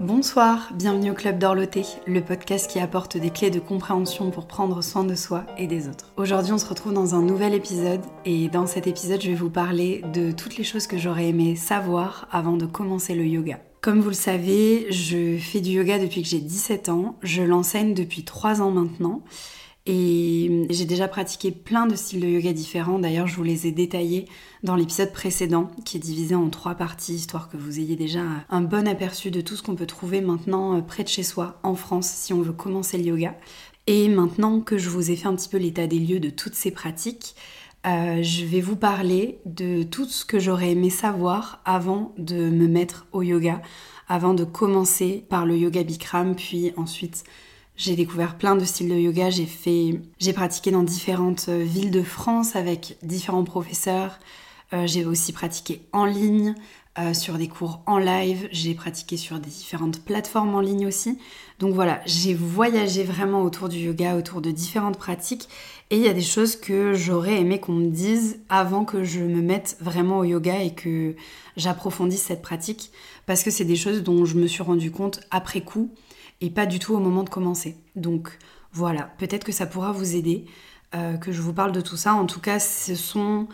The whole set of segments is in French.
Bonsoir, bienvenue au Club d'Orloté, le podcast qui apporte des clés de compréhension pour prendre soin de soi et des autres. Aujourd'hui, on se retrouve dans un nouvel épisode et dans cet épisode, je vais vous parler de toutes les choses que j'aurais aimé savoir avant de commencer le yoga. Comme vous le savez, je fais du yoga depuis que j'ai 17 ans, je l'enseigne depuis 3 ans maintenant et j'ai déjà pratiqué plein de styles de yoga différents. D'ailleurs, je vous les ai détaillés dans l'épisode précédent, qui est divisé en trois parties, histoire que vous ayez déjà un bon aperçu de tout ce qu'on peut trouver maintenant euh, près de chez soi, en France, si on veut commencer le yoga. Et maintenant que je vous ai fait un petit peu l'état des lieux de toutes ces pratiques, euh, je vais vous parler de tout ce que j'aurais aimé savoir avant de me mettre au yoga, avant de commencer par le yoga Bikram, puis ensuite j'ai découvert plein de styles de yoga. J'ai fait, j'ai pratiqué dans différentes euh, villes de France avec différents professeurs. Euh, j'ai aussi pratiqué en ligne, euh, sur des cours en live. J'ai pratiqué sur des différentes plateformes en ligne aussi. Donc voilà, j'ai voyagé vraiment autour du yoga, autour de différentes pratiques. Et il y a des choses que j'aurais aimé qu'on me dise avant que je me mette vraiment au yoga et que j'approfondisse cette pratique. Parce que c'est des choses dont je me suis rendu compte après coup et pas du tout au moment de commencer. Donc voilà, peut-être que ça pourra vous aider, euh, que je vous parle de tout ça. En tout cas, ce sont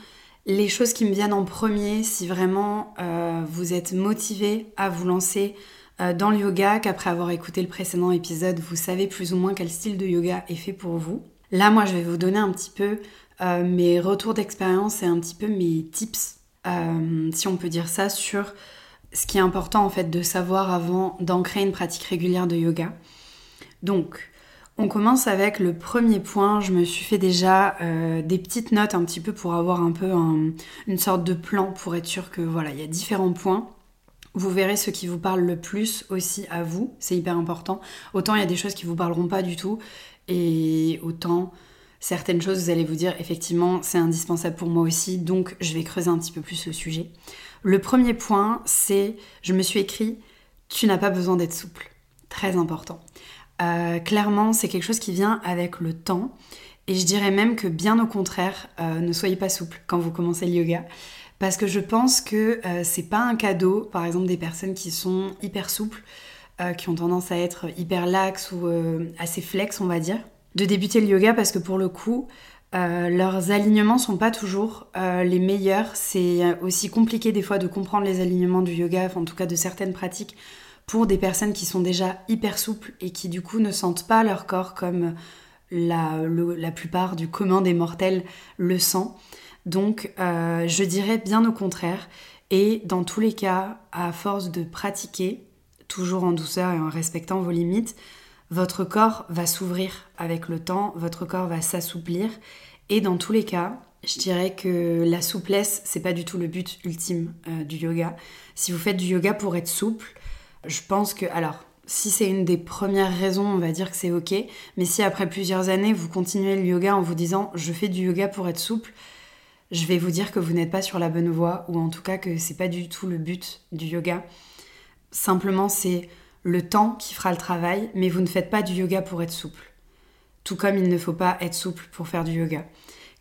les choses qui me viennent en premier si vraiment euh, vous êtes motivé à vous lancer euh, dans le yoga, qu'après avoir écouté le précédent épisode, vous savez plus ou moins quel style de yoga est fait pour vous. Là, moi, je vais vous donner un petit peu mes retours d'expérience et un petit peu mes tips, si on peut dire ça, sur ce qui est important en fait de savoir avant d'ancrer une pratique régulière de yoga. Donc, on commence avec le premier point. Je me suis fait déjà euh, des petites notes un petit peu pour avoir un peu une sorte de plan pour être sûr que voilà, il y a différents points. Vous verrez ce qui vous parle le plus aussi à vous, c'est hyper important. Autant il y a des choses qui vous parleront pas du tout, et autant certaines choses vous allez vous dire effectivement c'est indispensable pour moi aussi, donc je vais creuser un petit peu plus le sujet. Le premier point, c'est, je me suis écrit, tu n'as pas besoin d'être souple. Très important. Euh, clairement, c'est quelque chose qui vient avec le temps. Et je dirais même que bien au contraire, euh, ne soyez pas souple quand vous commencez le yoga. Parce que je pense que euh, c'est pas un cadeau, par exemple, des personnes qui sont hyper souples, qui ont tendance à être hyper laxes ou assez flex, on va dire, de débuter le yoga parce que pour le coup, euh, leurs alignements sont pas toujours euh, les meilleurs. C'est aussi compliqué des fois de comprendre les alignements du yoga, en tout cas de certaines pratiques, pour des personnes qui sont déjà hyper souples et qui du coup ne sentent pas leur corps comme la, plupart du commun des mortels le sent. Donc euh, je dirais bien au contraire. Et dans tous les cas, à force de pratiquer, toujours en douceur et en respectant vos limites, votre corps va s'ouvrir avec le temps, votre corps va s'assouplir et dans tous les cas, je dirais que la souplesse, c'est pas du tout le but ultime euh, du yoga. Si vous faites du yoga pour être souple, je pense que alors si c'est une des premières raisons, on va dire que c'est ok. Mais si après plusieurs années, vous continuez le yoga en vous disant je fais du yoga pour être souple, je vais vous dire que vous n'êtes pas sur la bonne voie, ou en tout cas que c'est pas du tout le but du yoga. Simplement, c'est le temps qui fera le travail, mais vous ne faites pas du yoga pour être souple. Tout comme il ne faut pas être souple pour faire du yoga.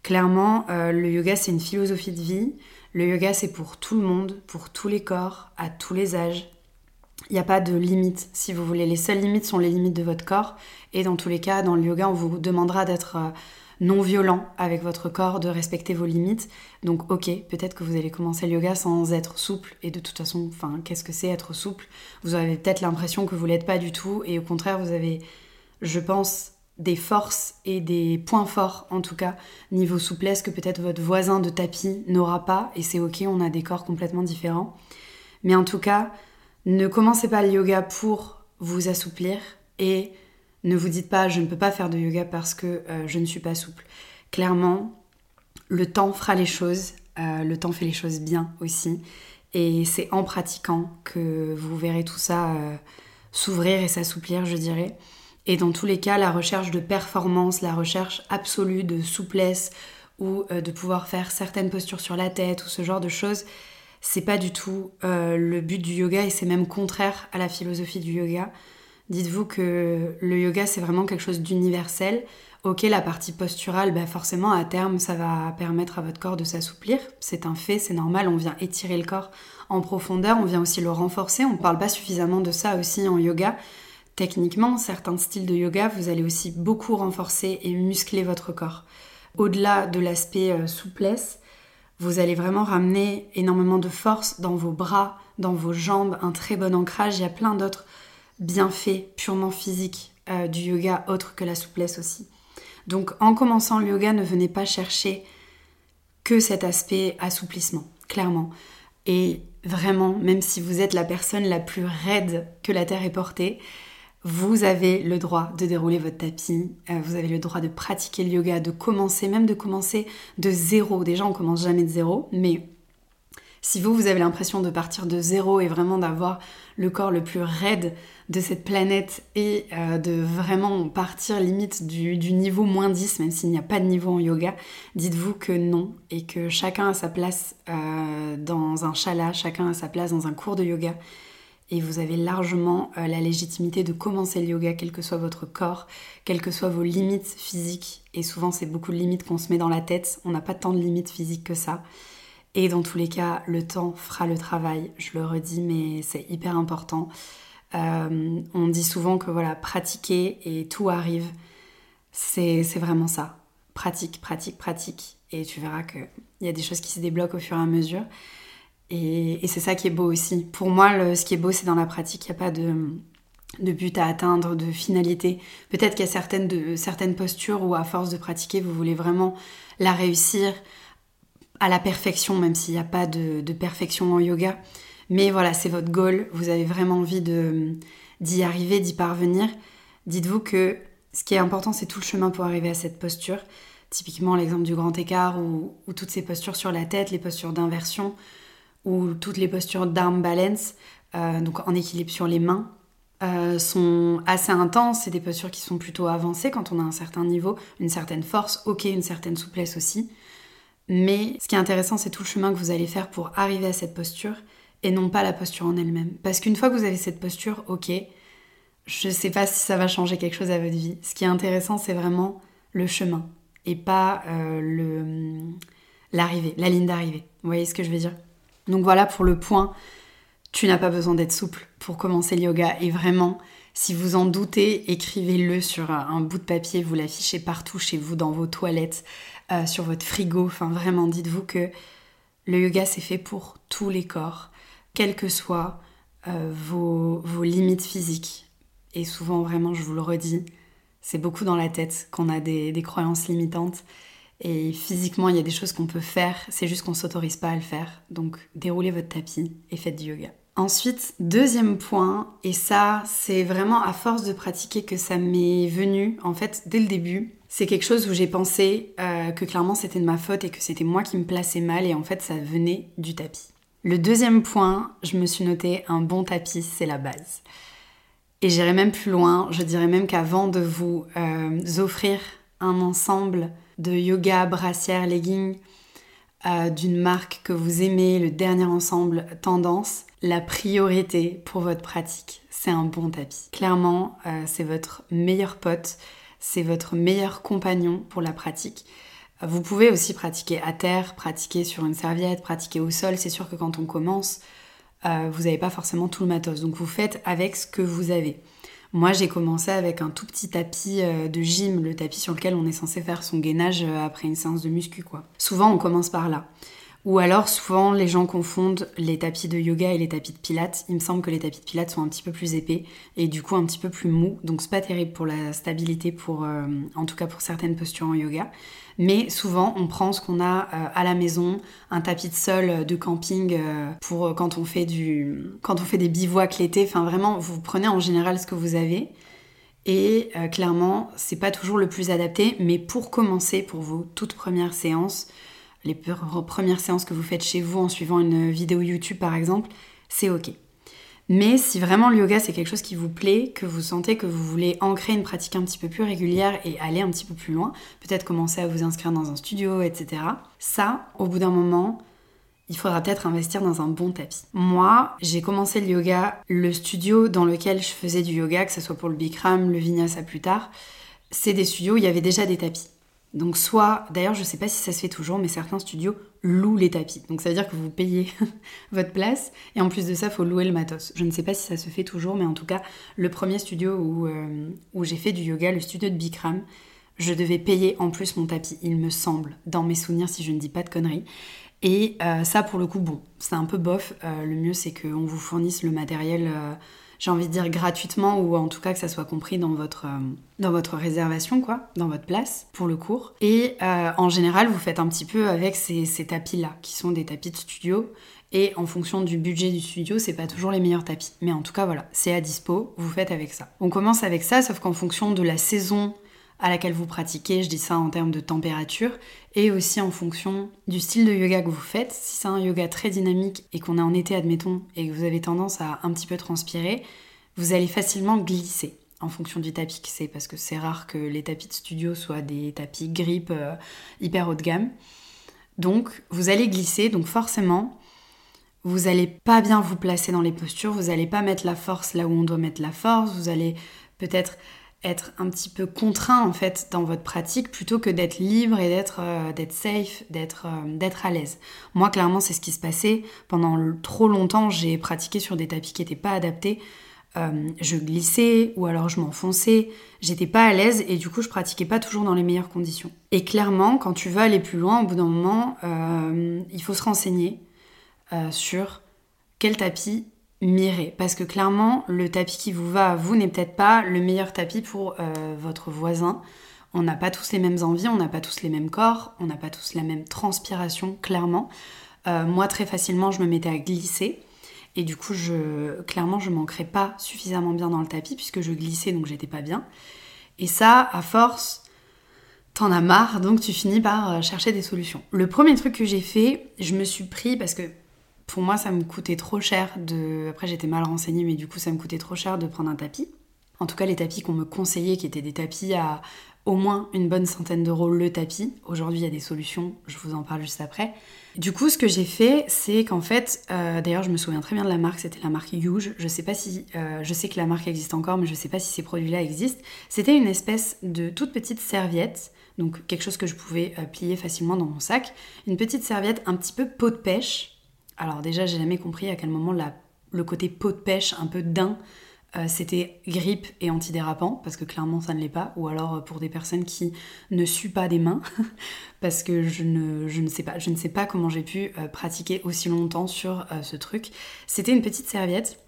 Clairement, euh, le yoga, c'est une philosophie de vie. Le yoga, c'est pour tout le monde, pour tous les corps, à tous les âges. Il n'y a pas de limite, si vous voulez. Les seules limites sont les limites de votre corps. Et dans tous les cas, dans le yoga, on vous demandera d'être euh, non violent avec votre corps, de respecter vos limites. Donc ok, peut-être que vous allez commencer le yoga sans être souple, et de toute façon, enfin, qu'est-ce que c'est être souple? Vous avez peut-être l'impression que vous l'êtes pas du tout, et au contraire, vous avez, je pense, des forces et des points forts, en tout cas, niveau souplesse, que peut-être votre voisin de tapis n'aura pas, et c'est ok, on a des corps complètement différents. Mais en tout cas, ne commencez pas le yoga pour vous assouplir, et ne vous dites pas je ne peux pas faire de yoga parce que euh, je ne suis pas souple. Clairement, le temps fera les choses, euh, le temps fait les choses bien aussi. Et c'est en pratiquant que vous verrez tout ça euh, s'ouvrir et s'assouplir, je dirais. Et dans tous les cas, la recherche de performance, la recherche absolue de souplesse ou de pouvoir faire certaines postures sur la tête ou ce genre de choses, c'est pas du tout le but du yoga et c'est même contraire à la philosophie du yoga. Dites-vous que le yoga, c'est vraiment quelque chose d'universel. Ok, la partie posturale, bah forcément, à terme, ça va permettre à votre corps de s'assouplir. C'est un fait, c'est normal, on vient étirer le corps en profondeur, on vient aussi le renforcer. On ne parle pas suffisamment de ça aussi en yoga. Techniquement, certains styles de yoga, vous allez aussi beaucoup renforcer et muscler votre corps. Au-delà de l'aspect euh, souplesse, vous allez vraiment ramener énormément de force dans vos bras, dans vos jambes, un très bon ancrage. Il y a plein d'autres bienfaits purement physiques euh, du yoga, autres que la souplesse aussi. Donc en commençant le yoga, ne venez pas chercher que cet aspect assouplissement, clairement. Et vraiment, même si vous êtes la personne la plus raide que la Terre ait portée, vous avez le droit de dérouler votre tapis, euh, vous avez le droit de pratiquer le yoga, de commencer, même de commencer de zéro. Déjà, on commence jamais de zéro, mais si vous, vous avez l'impression de partir de zéro et vraiment d'avoir le corps le plus raide de cette planète et euh, de vraiment partir limite du, niveau moins 10, même s'il n'y a pas de niveau en yoga, dites-vous que non et que chacun a sa place euh, dans un chala, chacun a sa place dans un cours de yoga et vous avez largement euh, la légitimité de commencer le yoga, quel que soit votre corps, quelles que soient vos limites physiques. Et souvent, c'est beaucoup de limites qu'on se met dans la tête. On n'a pas tant de limites physiques que ça. Et dans tous les cas, le temps fera le travail. Je le redis, mais c'est hyper important. Euh, on dit souvent que voilà, pratiquer et tout arrive. C'est vraiment ça. Pratique, pratique, pratique. Et tu verras qu'il y a des choses qui se débloquent au fur et à mesure. Et, c'est ça qui est beau aussi. Pour moi, ce qui est beau, c'est dans la pratique. Il n'y a pas de, but à atteindre, de finalité. Peut-être qu'il y a certaines, de, certaines postures où, à force de pratiquer, vous voulez vraiment la réussir à la perfection, même s'il n'y a pas de, perfection en yoga. Mais voilà, c'est votre goal. Vous avez vraiment envie d'y arriver, d'y parvenir. Dites-vous que ce qui est important, c'est tout le chemin pour arriver à cette posture. Typiquement, l'exemple du grand écart ou toutes ces postures sur la tête, les postures d'inversion où toutes les postures d'arm balance, euh, donc en équilibre sur les mains, euh, sont assez intenses. C'est des postures qui sont plutôt avancées quand on a un certain niveau, une certaine force, ok, une certaine souplesse aussi. Mais ce qui est intéressant, c'est tout le chemin que vous allez faire pour arriver à cette posture et non pas la posture en elle-même. Parce qu'une fois que vous avez cette posture, ok, je ne sais pas si ça va changer quelque chose à votre vie. Ce qui est intéressant, c'est vraiment le chemin et pas euh, l'arrivée, la ligne d'arrivée. Vous voyez ce que je veux dire? Donc voilà pour le point, tu n'as pas besoin d'être souple pour commencer le yoga et vraiment, si vous en doutez, écrivez-le sur un bout de papier, vous l'affichez partout chez vous, dans vos toilettes, euh, sur votre frigo, enfin vraiment dites-vous que le yoga c'est fait pour tous les corps, quelles que soient euh, vos, limites physiques. Et souvent vraiment, je vous le redis, c'est beaucoup dans la tête qu'on a des croyances limitantes. Et physiquement, il y a des choses qu'on peut faire, c'est juste qu'on ne s'autorise pas à le faire. Donc déroulez votre tapis et faites du yoga. Ensuite, deuxième point, et ça, c'est vraiment à force de pratiquer que ça m'est venu, en fait, dès le début. C'est quelque chose où j'ai pensé euh, que clairement c'était de ma faute et que c'était moi qui me plaçais mal et en fait ça venait du tapis. Le deuxième point, je me suis noté un bon tapis, c'est la base. Et j'irai même plus loin, je dirais même qu'avant de vous euh, offrir un ensemble de yoga, brassière, legging euh, d'une marque que vous aimez, le dernier ensemble tendance, la priorité pour votre pratique, c'est un bon tapis. Clairement, euh, c'est votre meilleur pote, c'est votre meilleur compagnon pour la pratique. Vous pouvez aussi pratiquer à terre, pratiquer sur une serviette, pratiquer au sol. C'est sûr que quand on commence, euh, vous n'avez pas forcément tout le matos. Donc vous faites avec ce que vous avez. Moi, j'ai commencé avec un tout petit tapis euh, de gym, le tapis sur lequel on est censé faire son gainage après une séance de muscu, quoi. Souvent, on commence par là. Ou alors, souvent, les gens confondent les tapis de yoga et les tapis de pilates. Il me semble que les tapis de pilates sont un petit peu plus épais et du coup un petit peu plus mous. Donc, c'est pas terrible pour la stabilité, pour, euh, en tout cas pour certaines postures en yoga. Mais souvent, on prend ce qu'on a euh, à la maison, un tapis de sol de camping euh, pour quand on fait quand on fait des bivouacs l'été. Enfin, vraiment, vous prenez en général ce que vous avez. Et clairement, c'est pas toujours le plus adapté, mais pour commencer, pour vos toutes premières séances, les premières séances que vous faites chez vous en suivant une vidéo YouTube par exemple, c'est ok. Mais si vraiment le yoga c'est quelque chose qui vous plaît, que vous sentez que vous voulez ancrer une pratique un petit peu plus régulière et aller un petit peu plus loin, peut-être commencer à vous inscrire dans un studio, etc. Ça, au bout d'un moment, il faudra peut-être investir dans un bon tapis. Moi, j'ai commencé le yoga, le studio dans lequel je faisais du yoga, que ce soit pour le Bikram, le Vinyasa plus tard, c'est des studios où il y avait déjà des tapis. Donc soit, d'ailleurs je ne sais pas si ça se fait toujours, mais certains studios louent les tapis. Donc ça veut dire que vous payez votre place et en plus de ça, il faut louer le matos. Je ne sais pas si ça se fait toujours, mais en tout cas, le premier studio où, euh, où j'ai fait du yoga, le studio de Bikram, je devais payer en plus mon tapis, il me semble, dans mes souvenirs si je ne dis pas de conneries. Et euh, ça pour le coup, bon, c'est un peu bof. Euh, le mieux c'est qu'on vous fournisse le matériel j'ai envie de dire gratuitement ou en tout cas que ça soit compris dans votre, euh, dans réservation, quoi, dans votre place pour le cours. Et euh, en général, vous faites un petit peu avec ces, ces tapis-là, qui sont des tapis de studio. Et en fonction du budget du studio, c'est pas toujours les meilleurs tapis. Mais en tout cas, voilà, c'est à dispo, vous faites avec ça. On commence avec ça, sauf qu'en fonction de la saison à laquelle vous pratiquez, je dis ça en termes de température, et aussi en fonction du style de yoga que vous faites. Si c'est un yoga très dynamique et qu'on est en été, admettons, et que vous avez tendance à un petit peu transpirer, vous allez facilement glisser en fonction du tapis que c'est, parce que c'est rare que les tapis de studio soient des tapis grip euh, hyper haut de gamme. Donc vous allez glisser, donc forcément, vous n'allez pas bien vous placer dans les postures, vous n'allez pas mettre la force là où on doit mettre la force, vous allez peut-être être un petit peu contraint en fait dans votre pratique plutôt que d'être libre et d'être euh, safe, d'être euh, d'être à l'aise. Moi clairement c'est ce qui se passait pendant trop longtemps, j'ai pratiqué sur des tapis qui n'étaient pas adaptés. Euh, je glissais ou alors je m'enfonçais, j'étais pas à l'aise et du coup je pratiquais pas toujours dans les meilleures conditions. Et clairement, quand tu veux aller plus loin, au bout d'un moment, il faut se renseigner sur quel tapis mirer. Parce que clairement, le tapis qui vous va à vous n'est peut-être pas le meilleur tapis pour euh, votre voisin. On n'a pas tous les mêmes envies, on n'a pas tous les mêmes corps, on n'a pas tous la même transpiration, clairement. Euh, moi, très facilement, je me mettais à glisser. Et du coup, clairement, je manquerais pas suffisamment bien dans le tapis puisque je glissais, donc j'étais pas bien. Et ça, à force, t'en as marre, donc tu finis par euh, chercher des solutions. Le premier truc que j'ai fait, je me suis pris, parce que pour moi, ça me coûtait trop cher de. Après, j'étais mal renseignée, mais du coup, ça me coûtait trop cher de prendre un tapis. En tout cas, les tapis qu'on me conseillait, qui étaient des tapis à au moins une bonne centaine d'euros le tapis. Aujourd'hui, il y a des solutions, je vous en parle juste après. Du coup, ce que j'ai fait, c'est qu'en fait, euh, d'ailleurs, je me souviens très bien de la marque, c'était la marque Huge. Je sais pas si, euh, je sais que la marque existe encore, mais je sais pas si ces produits-là existent. C'était une espèce de toute petite serviette, donc quelque chose que je pouvais euh, plier facilement dans mon sac. Une petite serviette un petit peu peau de pêche, alors déjà, j'ai jamais compris à quel moment le côté peau de pêche, un peu d'un, euh, c'était grippe et antidérapant, parce que clairement ça ne l'est pas, ou alors euh, pour des personnes qui ne suent pas des mains, parce que je ne, je ne, sais pas, je ne sais pas comment j'ai pu euh, pratiquer aussi longtemps sur ce truc. C'était une petite serviette,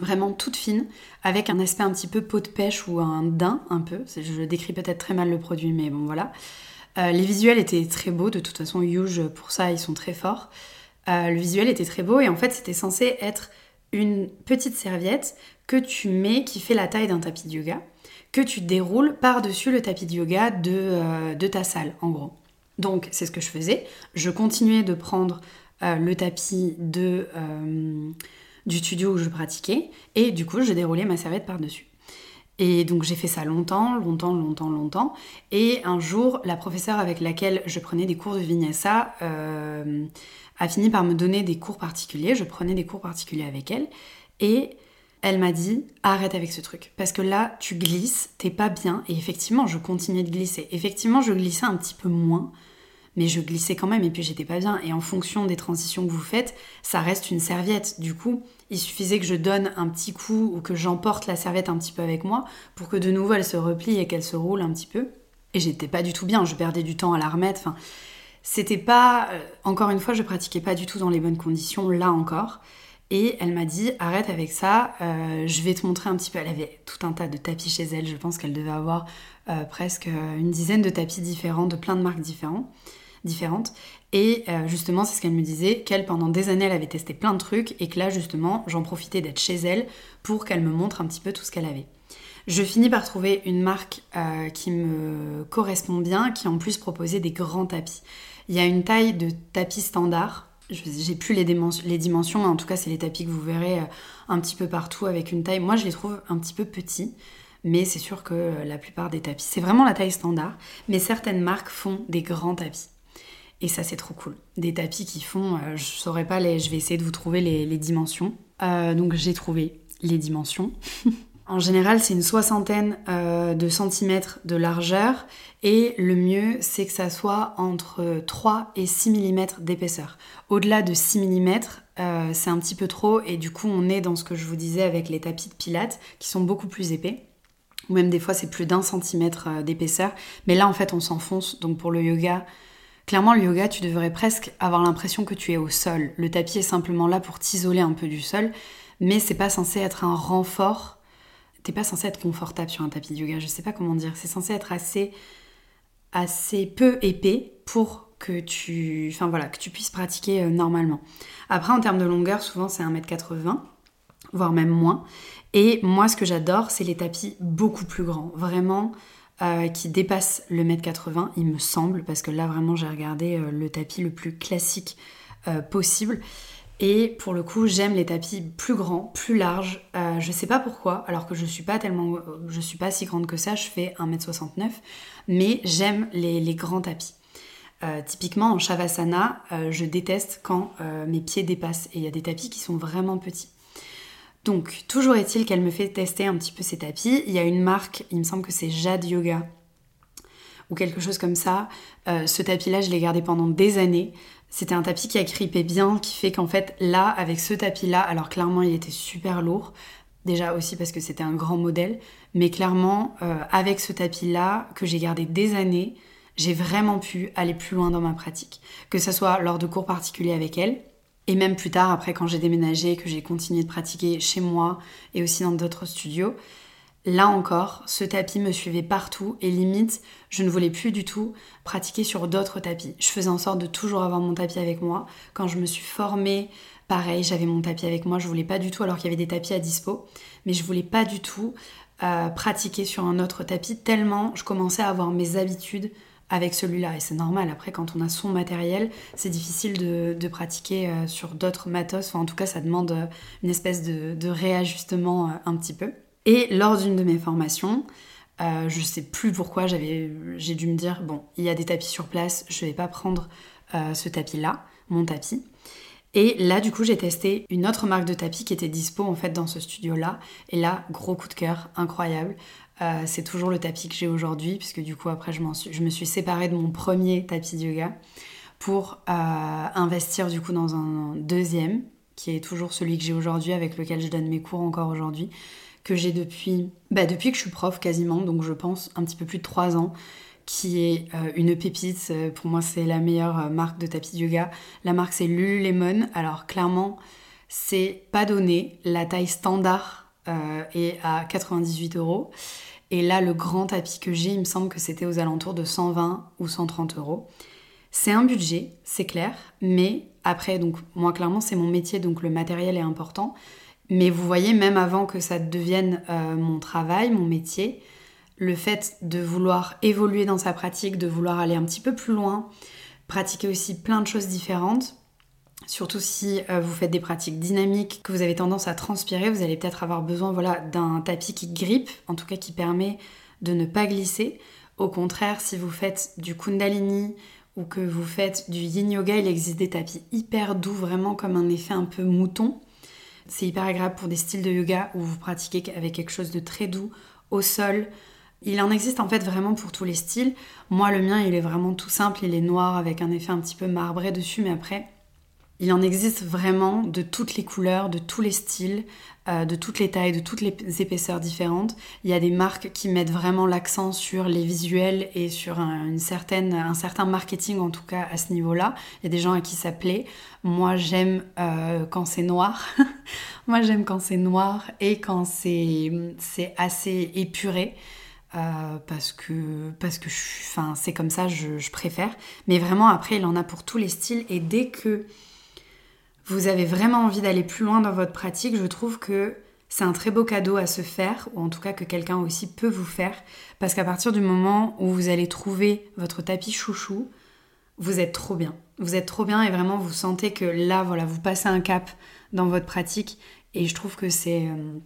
vraiment toute fine, avec un aspect un petit peu peau de pêche ou un daim un peu, je décris peut-être très mal le produit, mais bon voilà. les visuels étaient très beaux, de toute façon Huge pour ça ils sont très forts. Euh, le visuel était très beau et en fait c'était censé être une petite serviette que tu mets qui fait la taille d'un tapis de yoga, que tu déroules par-dessus le tapis de yoga de, euh, ta salle en gros. Donc c'est ce que je faisais. Je continuais de prendre euh, le tapis de, du studio où je pratiquais et du coup je déroulais ma serviette par-dessus. Et donc j'ai fait ça longtemps, longtemps, longtemps, longtemps. Et un jour, la professeure avec laquelle je prenais des cours de vinyasa a fini par me donner des cours particuliers. Je prenais des cours particuliers avec elle. Et elle m'a dit arrête avec ce truc. Parce que là, tu glisses, t'es pas bien. Et effectivement, je continuais de glisser. Effectivement, je glissais un petit peu moins. Mais je glissais quand même et puis j'étais pas bien. Et en fonction des transitions que vous faites, ça reste une serviette. Du coup, il suffisait que je donne un petit coup ou que j'emporte la serviette un petit peu avec moi pour que de nouveau elle se replie et qu'elle se roule un petit peu. Et j'étais pas du tout bien, je perdais du temps à la remettre. C'était pas, euh, encore une fois, je pratiquais pas du tout dans les bonnes conditions, là encore. Et elle m'a dit arrête avec ça, euh, je vais te montrer un petit peu. Elle avait tout un tas de tapis chez elle, je pense qu'elle devait avoir euh, presque une dizaine de tapis différents, de plein de marques différentes. Et justement, c'est ce qu'elle me disait, qu'elle pendant des années, elle avait testé plein de trucs et que là, justement, j'en profitais d'être chez elle pour qu'elle me montre un petit peu tout ce qu'elle avait. Je finis par trouver une marque qui me correspond bien, qui en plus proposait des grands tapis. Il y a une taille de tapis standard. J'ai plus les, les, dimensions, mais en tout cas, c'est les tapis que vous verrez euh, un petit peu partout avec une taille. Moi, je les trouve un petit peu petits, mais c'est sûr que la plupart des tapis, c'est vraiment la taille standard. Mais certaines marques font des grands tapis. Et ça, c'est trop cool. Des tapis qui font, euh, je saurais pas je vais essayer de vous trouver les, dimensions. Euh, donc j'ai trouvé les dimensions. en général, c'est une soixantaine euh, de centimètres de largeur et le mieux, c'est que ça soit entre 3 et 6 mm d'épaisseur. Au-delà de 6 mm, c'est un petit peu trop et du coup, on est dans ce que je vous disais avec les tapis de pilates qui sont beaucoup plus épais. Ou même des fois, c'est plus d'un centimètre d'épaisseur. Mais là, en fait, on s'enfonce. Donc pour le yoga, Clairement, le yoga, tu devrais presque avoir l'impression que tu es au sol. Le tapis est simplement là pour t'isoler un peu du sol, mais c'est pas censé être un renfort. T'es pas censé être confortable sur un tapis de yoga, je sais pas comment dire. C'est censé être assez, assez peu épais pour que tu, enfin voilà, que tu puisses pratiquer euh, normalement. Après, en termes de longueur, souvent c'est 1m80, voire même moins. Et moi, ce que j'adore, c'est les tapis beaucoup plus grands. Vraiment, euh, qui dépasse le mètre 80, il me semble, parce que là vraiment j'ai regardé euh, le tapis le plus classique possible. Et pour le coup, j'aime les tapis plus grands, plus larges. je sais pas pourquoi, alors que je suis pas tellement, je suis pas si grande que ça, je fais 1m69, mais j'aime les, grands tapis. typiquement en Shavasana, je déteste quand mes pieds dépassent et il y a des tapis qui sont vraiment petits. Donc, toujours est-il qu'elle me fait tester un petit peu ces tapis. Il y a une marque, il me semble que c'est Jade Yoga ou quelque chose comme ça. Euh, ce tapis-là, je l'ai gardé pendant des années. C'était un tapis qui a grippé bien, qui fait qu'en fait, là, avec ce tapis-là, alors clairement, il était super lourd. Déjà aussi parce que c'était un grand modèle, mais clairement, euh, avec ce tapis-là, que j'ai gardé des années, j'ai vraiment pu aller plus loin dans ma pratique. Que ce soit lors de cours particuliers avec elle, et même plus tard, après quand j'ai déménagé, que j'ai continué de pratiquer chez moi et aussi dans d'autres studios, là encore, ce tapis me suivait partout et limite, je ne voulais plus du tout pratiquer sur d'autres tapis. Je faisais en sorte de toujours avoir mon tapis avec moi. Quand je me suis formée, pareil, j'avais mon tapis avec moi. Je voulais pas du tout, alors qu'il y avait des tapis à dispo, mais je voulais pas du tout euh, pratiquer sur un autre tapis tellement je commençais à avoir mes habitudes avec celui-là. Et c'est normal, après, quand on a son matériel, c'est difficile de, pratiquer euh, sur d'autres matos. Enfin, en tout cas, ça demande euh, une espèce de, réajustement un petit peu. Et lors d'une de mes formations, je je sais plus pourquoi, j'ai dû me dire, bon, il y a des tapis sur place, je vais pas prendre ce tapis-là, mon tapis. Et là, du coup, j'ai testé une autre marque de tapis qui était dispo en fait dans ce studio-là. Et là, gros coup de cœur, incroyable. Euh, c'est toujours le tapis que j'ai aujourd'hui, puisque du coup, après, je, je, me suis séparée de mon premier tapis de yoga pour euh, investir du coup dans un deuxième, qui est toujours celui que j'ai aujourd'hui, avec lequel je donne mes cours encore aujourd'hui, que j'ai depuis, bah, depuis que je suis prof quasiment, donc je pense un petit peu plus de trois ans, qui est euh, une pépite. Pour moi, c'est la meilleure marque de tapis de yoga. La marque, c'est Lululemon. Alors, clairement, c'est pas donné. La taille standard est à 98 euros. Et là, le grand tapis que j'ai, il me semble que c'était aux alentours de 120 ou 130 euros. C'est un budget, c'est clair, mais après, donc moi clairement c'est mon métier, donc le matériel est important. Mais vous voyez, même avant que ça devienne euh, mon travail, mon métier, le fait de vouloir évoluer dans sa pratique, de vouloir aller un petit peu plus loin, pratiquer aussi plein de choses différentes, Surtout si euh, vous faites des pratiques dynamiques, que vous avez tendance à transpirer, vous allez peut-être avoir besoin voilà, d'un tapis qui grippe, en tout cas qui permet de ne pas glisser. Au contraire, si vous faites du kundalini ou que vous faites du yin yoga, il existe des tapis hyper doux, vraiment comme un effet un peu mouton. C'est hyper agréable pour des styles de yoga où vous pratiquez avec quelque chose de très doux au sol. Il en existe en fait vraiment pour tous les styles. Moi, le mien, il est vraiment tout simple, il est noir avec un effet un petit peu marbré dessus, mais après, il en existe vraiment de toutes les couleurs, de tous les styles, euh, de toutes les tailles, de toutes les épaisseurs différentes. Il y a des marques qui mettent vraiment l'accent sur les visuels et sur un, certain marketing en tout cas à ce niveau-là. Il y a des gens à qui ça plaît. Moi j'aime euh, quand c'est noir. Moi j'aime quand c'est noir et quand c'est assez épuré. Euh, parce que parce que c'est comme ça je, préfère mais vraiment après il en a pour tous les styles et dès que vous avez vraiment envie d'aller plus loin dans votre pratique, je trouve que c'est un très beau cadeau à se faire, ou en tout cas que quelqu'un aussi peut vous faire, parce qu'à partir du moment où vous allez trouver votre tapis chouchou, vous êtes trop bien. Vous êtes trop bien et vraiment vous sentez que là, voilà, vous passez un cap dans votre pratique, et je trouve que c'est euh,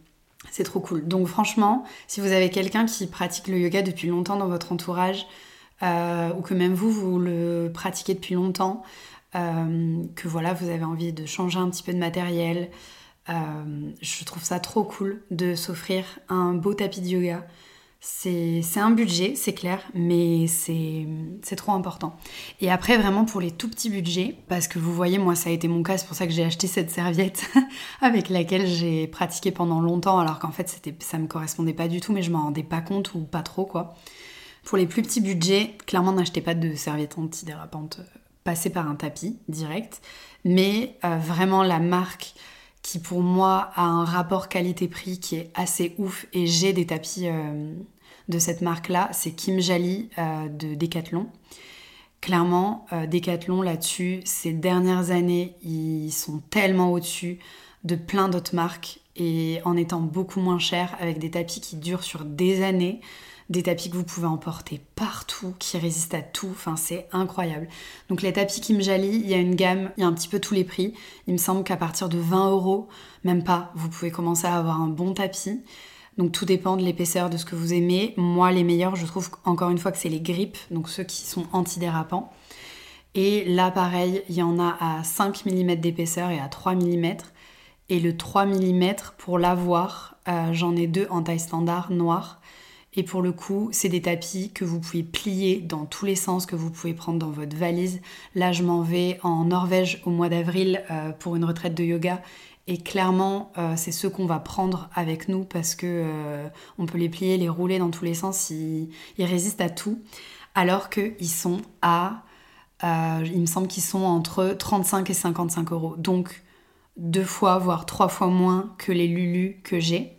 c'est trop cool. Donc franchement, si vous avez quelqu'un qui pratique le yoga depuis longtemps dans votre entourage, ou que même vous, vous le pratiquez depuis longtemps, que voilà, vous avez envie de changer un petit peu de matériel. je trouve ça trop cool de s'offrir un beau tapis de yoga c'est un budget, c'est clair, mais c'est trop important. Et après, vraiment pour les tout petits budgets, parce que vous voyez, moi ça a été mon cas, c'est pour ça que j'ai acheté cette serviette avec laquelle j'ai pratiqué pendant longtemps, alors qu'en fait ça me correspondait pas du tout, mais je m'en rendais pas compte ou pas trop quoi. Pour les plus petits budgets, clairement n'achetez pas de serviette antidérapante, passez par un tapis direct, mais euh, vraiment la marque qui pour moi a un rapport qualité-prix qui est assez ouf et j'ai des tapis euh, de cette marque-là, c'est Kim Jali euh, de Decathlon. Clairement, Decathlon là-dessus, ces dernières années, ils sont tellement au-dessus de plein d'autres marques et en étant beaucoup moins chers avec des tapis qui durent sur des années, des tapis que vous pouvez emporter partout, qui résistent à tout, enfin c'est incroyable. Donc les tapis Kim Jali, il y a une gamme, il y a un petit peu tous les prix. Il me semble qu'à partir de 20 euros, même pas, vous pouvez commencer à avoir un bon tapis. Donc tout dépend de l'épaisseur de ce que vous aimez. Moi, les meilleurs, je trouve encore une fois que c'est les grippes, donc ceux qui sont antidérapants. Et là, pareil, il y en a à 5 mm d'épaisseur et à 3 mm. Et le 3 mm, pour l'avoir, euh, j'en ai deux en taille standard noir. Et pour le coup, c'est des tapis que vous pouvez plier dans tous les sens, que vous pouvez prendre dans votre valise. Là, je m'en vais en Norvège au mois d'avril euh, pour une retraite de yoga et clairement, euh, c'est ceux qu'on va prendre avec nous parce que euh, on peut les plier, les rouler dans tous les sens, ils, résistent à tout. Alors qu'ils sont à, il me semble qu'ils sont entre 35 et 55 euros. Donc deux fois, voire trois fois moins que les Lulu que j'ai.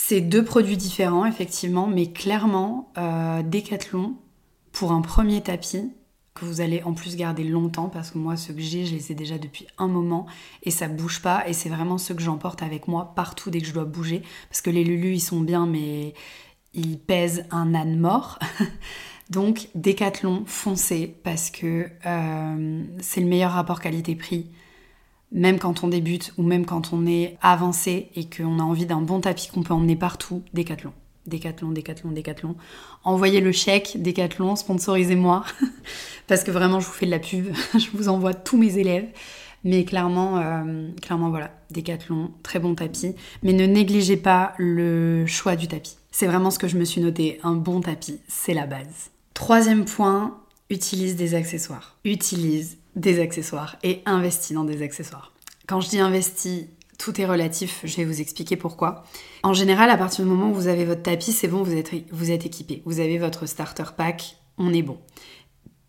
C'est deux produits différents, effectivement, mais clairement, Decathlon, pour un premier tapis, que vous allez en plus garder longtemps parce que moi ceux que j'ai je les ai déjà depuis un moment et ça bouge pas et c'est vraiment ceux que j'emporte avec moi partout dès que je dois bouger parce que les Lulu ils sont bien mais ils pèsent un âne mort. Donc Décathlon foncez parce que euh, c'est le meilleur rapport qualité-prix même quand on débute ou même quand on est avancé et qu'on a envie d'un bon tapis qu'on peut emmener partout Décathlon Décathlon, Décathlon, Décathlon. Envoyez le chèque, Décathlon, sponsorisez-moi. Parce que vraiment, je vous fais de la pub. je vous envoie tous mes élèves. Mais clairement, euh, clairement, voilà, Décathlon, très bon tapis. Mais ne négligez pas le choix du tapis. C'est vraiment ce que je me suis noté. Un bon tapis, c'est la base. Troisième point, utilise des accessoires. Utilise des accessoires et investis dans des accessoires. Quand je dis investis, tout est relatif, je vais vous expliquer pourquoi. En général, à partir du moment où vous avez votre tapis, c'est bon, vous êtes, vous êtes équipé. Vous avez votre starter pack, on est bon.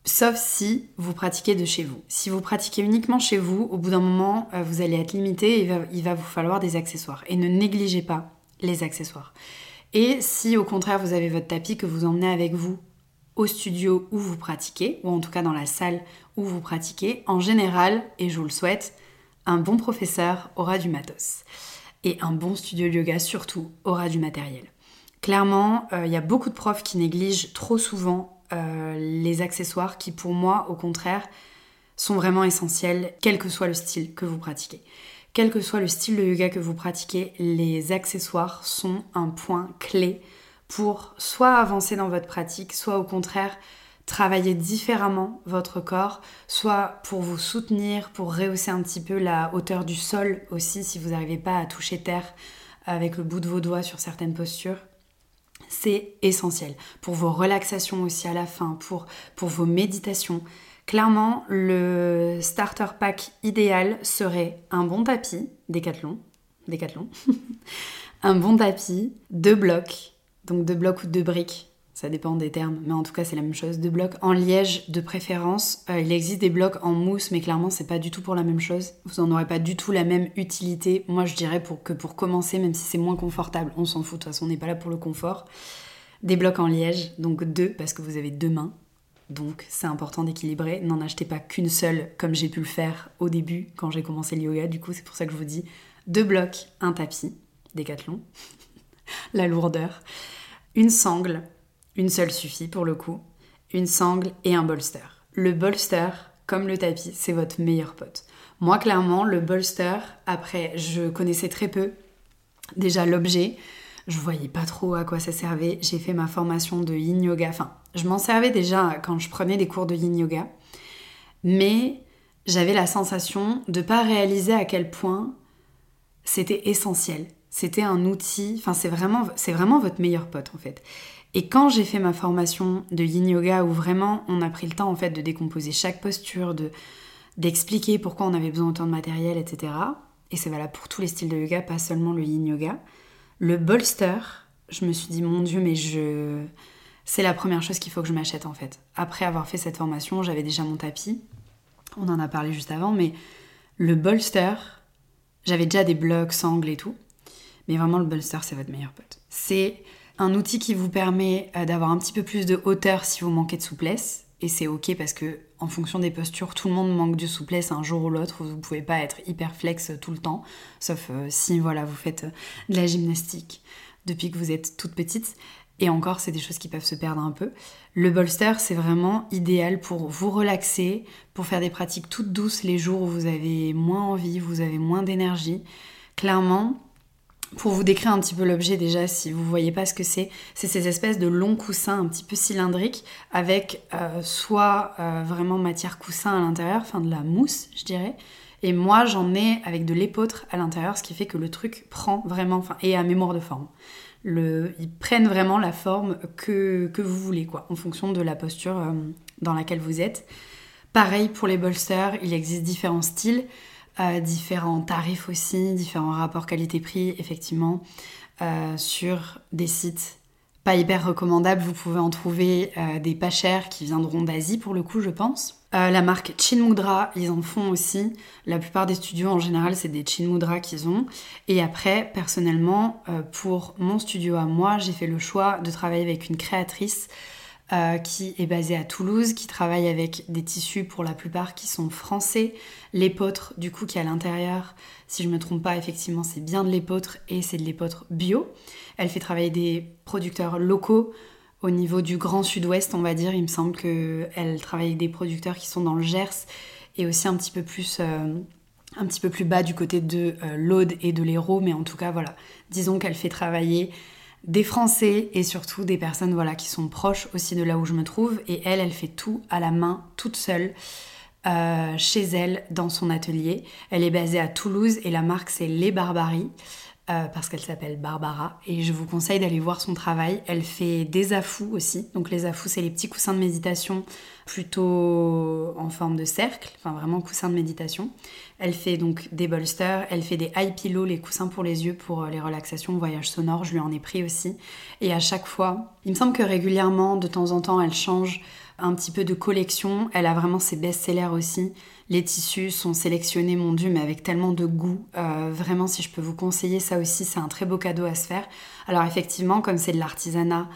Sauf si vous pratiquez de chez vous. Si vous pratiquez uniquement chez vous, au bout d'un moment, euh, vous allez être limité et il va, il va vous falloir des accessoires. Et ne négligez pas les accessoires. Et si au contraire vous avez votre tapis que vous emmenez avec vous au studio où vous pratiquez, ou en tout cas dans la salle vous pratiquez, en général, et je vous le souhaite, un bon professeur aura du matos. Et un bon studio de yoga surtout aura du matériel. Clairement, euh, il y a beaucoup de profs qui négligent trop souvent euh, les accessoires qui pour moi au contraire sont vraiment essentiels quel que soit le style que vous pratiquez. Quel que soit le style de yoga que vous pratiquez, les accessoires sont un point clé pour soit avancer dans votre pratique, soit au contraire travailler différemment votre corps, soit pour vous soutenir, pour rehausser un petit peu la hauteur du sol aussi si vous n'arrivez pas à toucher terre avec le bout de vos doigts sur certaines postures. C'est essentiel pour vos relaxations aussi à la fin, pour, vos méditations. Clairement, le starter pack idéal serait un bon tapis, décathlon, décathlon, un bon tapis, deux blocs, donc deux blocs ou deux briques ça dépend des termes, mais en tout cas c'est la même chose. Deux blocs en liège de préférence. Euh, il existe des blocs en mousse, mais clairement c'est pas du tout pour la même chose. Vous en aurez pas du tout la même utilité. Moi je dirais pour que pour commencer, même si c'est moins confortable, on s'en fout. De toute façon on n'est pas là pour le confort. Des blocs en liège, donc deux parce que vous avez deux mains. Donc c'est important d'équilibrer. N'en achetez pas qu'une seule comme j'ai pu le faire au début quand j'ai commencé le yoga. Du coup c'est pour ça que je vous dis deux blocs, un tapis, décathlon, la lourdeur, une sangle une seule suffit pour le coup. Une sangle et un bolster. Le bolster, comme le tapis, c'est votre meilleur pote. Moi, clairement, le bolster, après, je connaissais très peu déjà l'objet. Je voyais pas trop à quoi ça servait. J'ai fait ma formation de yin yoga. Enfin, je m'en servais déjà quand je prenais des cours de yin yoga. Mais j'avais la sensation de pas réaliser à quel point c'était essentiel. C'était un outil, enfin c'est vraiment, c'est vraiment votre meilleur pote en fait. Et quand j'ai fait ma formation de yin yoga où vraiment on a pris le temps en fait de décomposer chaque posture, de d'expliquer pourquoi on avait besoin autant de matériel, etc. Et c'est valable pour tous les styles de yoga, pas seulement le yin yoga. Le bolster, je me suis dit mon dieu mais je c'est la première chose qu'il faut que je m'achète en fait. Après avoir fait cette formation, j'avais déjà mon tapis. On en a parlé juste avant mais le bolster, j'avais déjà des blocs, sangles et tout. Mais vraiment le bolster c'est votre meilleur pote. C'est un outil qui vous permet euh, d'avoir un petit peu plus de hauteur si vous manquez de souplesse. Et c'est ok parce que en fonction des postures, tout le monde manque de souplesse un jour ou l'autre. Vous ne pouvez pas être hyper flex tout le temps, sauf euh, si voilà vous faites euh, de la gymnastique depuis que vous êtes toute petite. Et encore, c'est des choses qui peuvent se perdre un peu. Le bolster, c'est vraiment idéal pour vous relaxer, pour faire des pratiques toutes douces les jours où vous avez moins envie, vous avez moins d'énergie. Clairement, pour vous décrire un petit peu l'objet déjà, si vous voyez pas ce que c'est, c'est ces espèces de longs coussins un petit peu cylindriques avec euh, soit euh, vraiment matière coussin à l'intérieur, enfin de la mousse, je dirais. Et moi, j'en ai avec de l'épeautre à l'intérieur, ce qui fait que le truc prend vraiment, enfin, et à mémoire de forme. Le, ils prennent vraiment la forme que, que vous voulez, quoi, en fonction de la posture euh, dans laquelle vous êtes. Pareil pour les bolsters, il existe différents styles différents tarifs aussi, différents rapports qualité-prix, effectivement, euh, sur des sites pas hyper recommandables. Vous pouvez en trouver euh, des pas chers qui viendront d'Asie pour le coup, je pense. Euh, la marque Chinmudra, ils en font aussi. La plupart des studios en général, c'est des Chinmudra qu'ils ont. Et après, personnellement, pour mon studio à moi, j'ai fait le choix de travailler avec une créatrice euh, qui est basée à Toulouse, qui travaille avec des tissus pour la plupart qui sont français. L'épeautre, du coup, qui est à l'intérieur, si je ne me trompe pas, effectivement, c'est bien de l'épeautre et c'est de l'épeautre bio. Elle fait travailler des producteurs locaux au niveau du Grand Sud-Ouest, on va dire. Il me semble qu'elle travaille avec des producteurs qui sont dans le Gers et aussi un petit peu plus. Euh, un petit peu plus bas du côté de euh, l'Aude et de l'Hérault, mais en tout cas, voilà. Disons qu'elle fait travailler des Français et surtout des personnes voilà qui sont proches aussi de là où je me trouve. Et elle elle fait tout à la main toute seule euh, chez elle dans son atelier. Elle est basée à Toulouse et la marque c'est Les Barbaries euh, parce qu'elle s'appelle Barbara et je vous conseille d'aller voir son travail. Elle fait des afous aussi. Donc les afous, c'est les petits coussins de méditation plutôt en forme de cercle, enfin vraiment coussins de méditation. Elle fait donc des bolsters, elle fait des high pillows, les coussins pour les yeux pour euh, les relaxations, voyage sonore, je lui en ai pris aussi. Et à chaque fois, il me semble que régulièrement, de temps en temps, elle change un petit peu de collection. Elle a vraiment ses best-sellers aussi. Les tissus sont sélectionnés, mon dieu, mais avec tellement de goût. Euh, vraiment, si je peux vous conseiller ça aussi, c'est un très beau cadeau à se faire. Alors effectivement, comme c'est de l'artisanat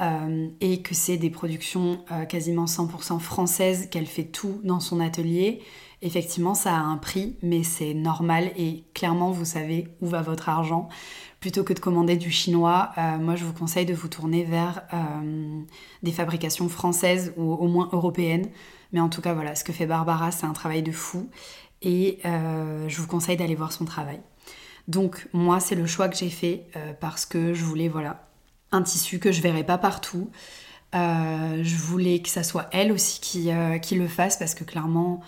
euh, et que c'est des productions euh, quasiment 100% françaises, qu'elle fait tout dans son atelier, effectivement, ça a un prix, mais c'est normal et clairement, vous savez où va votre argent. Plutôt que de commander du chinois, moi je vous conseille de vous tourner vers des fabrications françaises ou au moins européennes mais en tout cas, voilà, ce que fait Barbara, c'est un travail de fou. Et euh, je vous conseille d'aller voir son travail. Donc moi, c'est le choix que j'ai fait euh, parce que je voulais, voilà, un tissu que je verrais pas partout. Euh, je voulais que ça soit elle aussi qui, le fasse parce que clairement,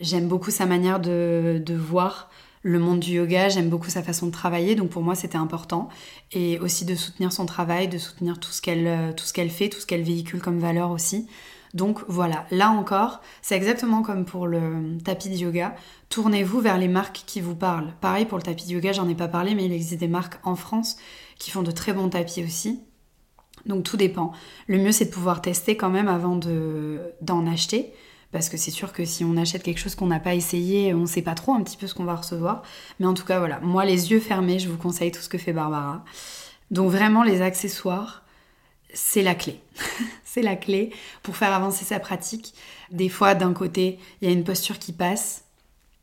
j'aime beaucoup sa manière de, voir le monde du yoga, j'aime beaucoup sa façon de travailler, donc pour moi c'était important. Et aussi de soutenir son travail, de soutenir tout ce qu'elle fait, tout ce qu'elle véhicule comme valeur aussi. Donc voilà, là encore, c'est exactement comme pour le tapis de yoga. Tournez-vous vers les marques qui vous parlent. Pareil pour le tapis de yoga, j'en ai pas parlé, mais il existe des marques en France qui font de très bons tapis aussi. Donc tout dépend. Le mieux c'est de pouvoir tester quand même avant d'en acheter. Parce que c'est sûr que si on achète quelque chose qu'on n'a pas essayé, on ne sait pas trop un petit peu ce qu'on va recevoir. Mais en tout cas, voilà, moi les yeux fermés, je vous conseille tout ce que fait Barbara. Donc vraiment les accessoires, c'est la clé. c'est la clé pour faire avancer sa pratique. Des fois, d'un côté, il y a une posture qui passe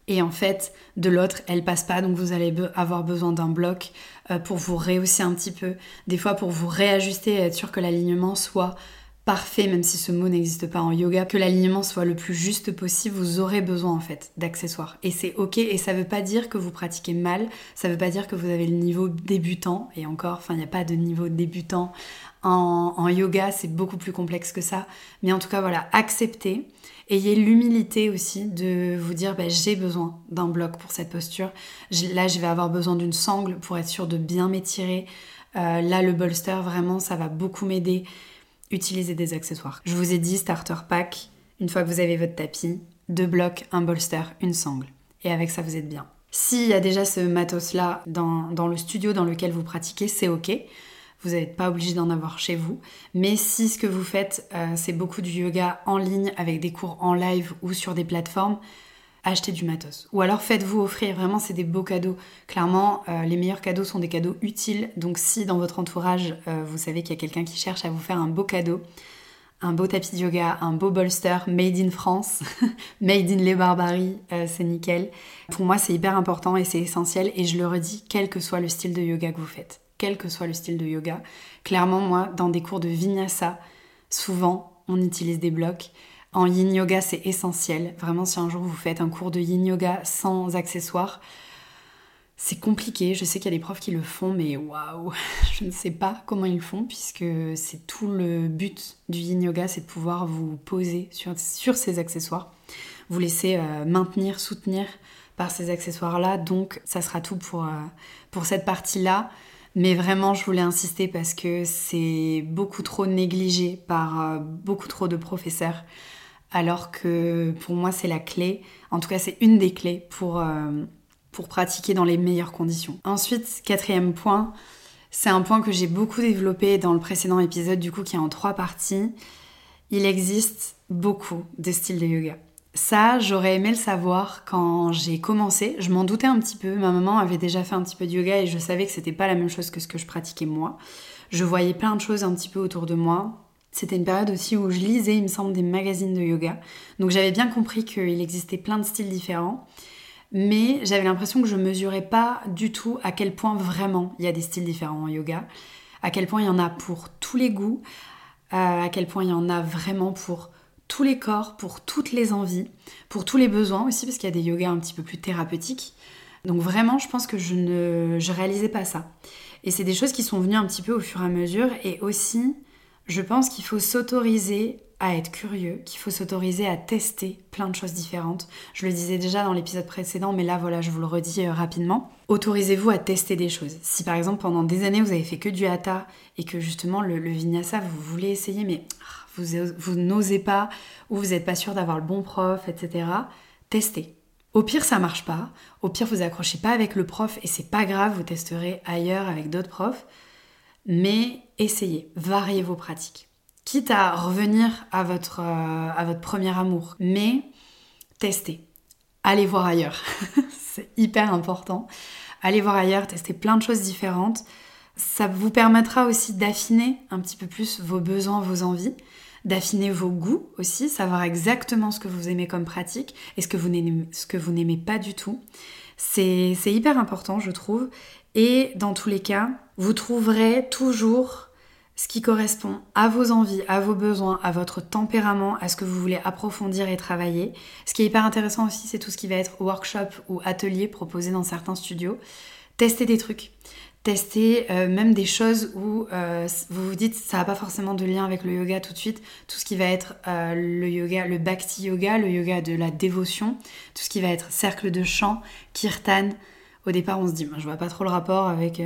et en fait, de l'autre, elle passe pas. Donc, vous allez avoir besoin d'un bloc euh, pour vous rehausser un petit peu. Des fois, pour vous réajuster et être sûr que l'alignement soit parfait, même si ce mot n'existe pas en yoga, que l'alignement soit le plus juste possible, vous aurez besoin en fait d'accessoires. Et c'est ok, et ça veut pas dire que vous pratiquez mal, ça veut pas dire que vous avez le niveau débutant, et encore, enfin, il n'y a pas de niveau débutant en, yoga, c'est beaucoup plus complexe que ça. Mais en tout cas, voilà, acceptez. Ayez l'humilité aussi de vous dire bah, j'ai besoin d'un bloc pour cette posture. Là, je vais avoir besoin d'une sangle pour être sûr de bien m'étirer. Euh, là, le bolster, vraiment, ça va beaucoup m'aider. Utilisez des accessoires. Je vous ai dit starter pack. Une fois que vous avez votre tapis, deux blocs, un bolster, une sangle. Et avec ça, vous êtes bien. S'il y a déjà ce matos-là dans, dans, le studio dans lequel vous pratiquez, c'est ok. Vous n'êtes pas obligé d'en avoir chez vous. Mais si ce que vous faites, euh, c'est beaucoup du yoga en ligne avec des cours en live ou sur des plateformes, achetez du matos. Ou alors faites-vous offrir, vraiment c'est des beaux cadeaux. Clairement, euh, les meilleurs cadeaux sont des cadeaux utiles. Donc si dans votre entourage, euh, vous savez qu'il y a quelqu'un qui cherche à vous faire un beau cadeau, un beau tapis de yoga, un beau bolster made in France, made in les barbaries, c'est nickel. Pour moi, c'est hyper important et c'est essentiel et je le redis, quel que soit le style de yoga que vous faites quel que soit le style de yoga. Clairement, moi, dans des cours de vinyasa, souvent, on utilise des blocs. En yin yoga, c'est essentiel. Vraiment, si un jour vous faites un cours de yin yoga sans accessoires, c'est compliqué. Je sais qu'il y a des profs qui le font, mais waouh, je ne sais pas comment ils font, puisque c'est tout le but du yin yoga, c'est de pouvoir vous poser sur, sur ces accessoires, vous laisser euh, maintenir, soutenir par ces accessoires-là. Donc, ça sera tout pour, euh, pour cette partie-là. Mais vraiment, je voulais insister parce que c'est beaucoup trop négligé par euh, beaucoup trop de professeurs. Alors que pour moi, c'est la clé. En tout cas, c'est une des clés pour, euh, pour pratiquer dans les meilleures conditions. Ensuite, quatrième point, c'est un point que j'ai beaucoup développé dans le précédent épisode, du coup, qui est en trois parties. Il existe beaucoup de styles de yoga. Ça, j'aurais aimé le savoir quand j'ai commencé. Je m'en doutais un petit peu. Ma maman avait déjà fait un petit peu de yoga et je savais que c'était pas la même chose que ce que je pratiquais moi. Je voyais plein de choses un petit peu autour de moi. C'était une période aussi où je lisais, il me semble, des magazines de yoga. Donc j'avais bien compris qu'il existait plein de styles différents. Mais j'avais l'impression que je mesurais pas du tout à quel point vraiment il y a des styles différents en yoga. À quel point il y en a pour tous les goûts. À quel point il y en a vraiment pour tous les corps, pour toutes les envies, pour tous les besoins aussi, parce qu'il y a des yogas un petit peu plus thérapeutiques. Donc vraiment, je pense que je ne je réalisais pas ça. Et c'est des choses qui sont venues un petit peu au fur et à mesure. Et aussi, je pense qu'il faut s'autoriser à être curieux, qu'il faut s'autoriser à tester plein de choses différentes. Je le disais déjà dans l'épisode précédent, mais là voilà, je vous le redis euh, rapidement. Autorisez-vous à tester des choses. Si par exemple pendant des années vous avez fait que du hatha et que justement le, vinyasa vous voulez essayer, mais vous, n'osez pas ou vous n'êtes pas sûr d'avoir le bon prof, etc., testez. Au pire, ça marche pas. Au pire, vous accrochez pas avec le prof et c'est pas grave, vous testerez ailleurs avec d'autres profs. Mais essayez, variez vos pratiques. Quitte à revenir à votre, euh, premier amour, mais testez. Allez voir ailleurs. c'est hyper important. Allez voir ailleurs, testez plein de choses différentes. Ça vous permettra aussi d'affiner un petit peu plus vos besoins, vos envies d'affiner vos goûts aussi, savoir exactement ce que vous aimez comme pratique et ce que vous n'aimez pas du tout. C'est hyper important, je trouve. Et dans tous les cas, vous trouverez toujours ce qui correspond à vos envies, à vos besoins, à votre tempérament, à ce que vous voulez approfondir et travailler. Ce qui est hyper intéressant aussi, c'est tout ce qui va être workshop ou atelier proposé dans certains studios. Testez des trucs tester euh, même des choses où euh, vous vous dites ça n'a pas forcément de lien avec le yoga tout de suite, tout ce qui va être euh, le yoga, le bhakti yoga, le yoga de la dévotion, tout ce qui va être cercle de chant, kirtan. Au départ, on se dit, je vois pas trop le rapport avec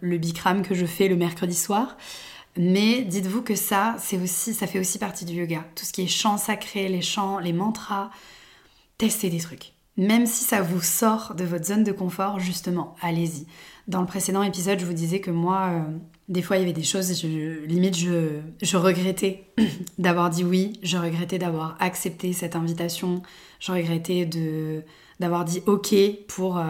le bikram que je fais le mercredi soir. Mais dites-vous que ça, c'est aussi, ça fait aussi partie du yoga. Tout ce qui est chant sacré, les chants, les mantras, testez des trucs. Même si ça vous sort de votre zone de confort, justement, allez-y. Dans le précédent épisode, je vous disais que moi, euh, des fois, il y avait des choses, limite, je, je regrettais d'avoir dit oui, je regrettais d'avoir accepté cette invitation, je regrettais d'avoir dit ok pour euh,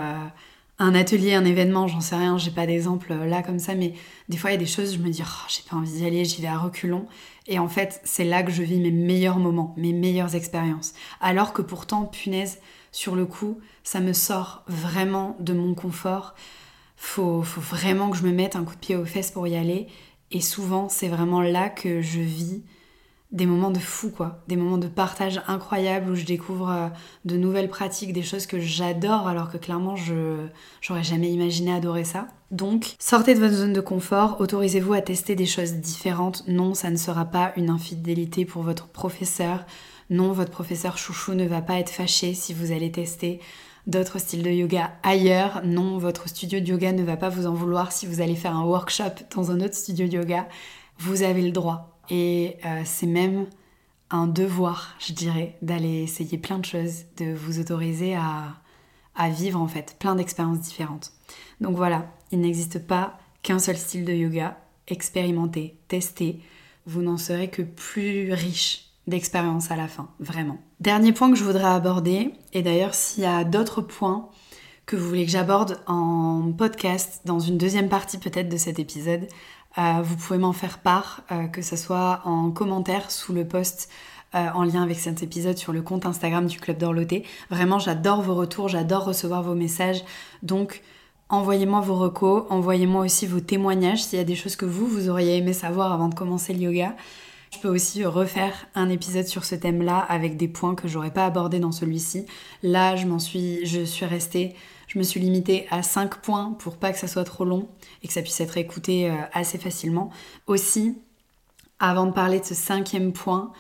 un atelier, un événement, j'en sais rien, j'ai pas d'exemple euh, là comme ça, mais des fois, il y a des choses, je me dis, oh, j'ai pas envie d'y aller, j'y vais à reculons. Et en fait, c'est là que je vis mes meilleurs moments, mes meilleures expériences. Alors que pourtant, punaise, sur le coup, ça me sort vraiment de mon confort faut, faut vraiment que je me mette un coup de pied aux fesses pour y aller. Et souvent, c'est vraiment là que je vis des moments de fou quoi, des moments de partage incroyables où je découvre euh, de nouvelles pratiques, des choses que j'adore alors que clairement je j'aurais jamais imaginé adorer ça. Donc, sortez de votre zone de confort, autorisez-vous à tester des choses différentes. Non, ça ne sera pas une infidélité pour votre professeur. Non, votre professeur chouchou ne va pas être fâché si vous allez tester d'autres styles de yoga ailleurs. Non, votre studio de yoga ne va pas vous en vouloir si vous allez faire un workshop dans un autre studio de yoga. Vous avez le droit. Et euh, c'est même un devoir, je dirais, d'aller essayer plein de choses, de vous autoriser à, vivre en fait plein d'expériences différentes. Donc voilà, il n'existe pas qu'un seul style de yoga. Expérimentez, testez. Vous n'en serez que plus riche d'expérience à la fin, vraiment. Dernier point que je voudrais aborder, et d'ailleurs s'il y a d'autres points que vous voulez que j'aborde en podcast, dans une deuxième partie peut-être de cet épisode, euh, vous pouvez m'en faire part, euh, que ce soit en commentaire sous le post euh, en lien avec cet épisode sur le compte Instagram du Club d'Orloté. Vraiment, j'adore vos retours, j'adore recevoir vos messages. Donc, envoyez-moi vos recos, envoyez-moi aussi vos témoignages s'il y a des choses que vous, vous auriez aimé savoir avant de commencer le yoga. Je peux aussi refaire un épisode sur ce thème-là avec des points que j'aurais pas abordés dans celui-ci. Là, je m'en suis, je suis restée, je me suis limitée à 5 points pour pas que ça soit trop long et que ça puisse être écouté euh, assez facilement. Aussi, avant de parler de ce cinquième point,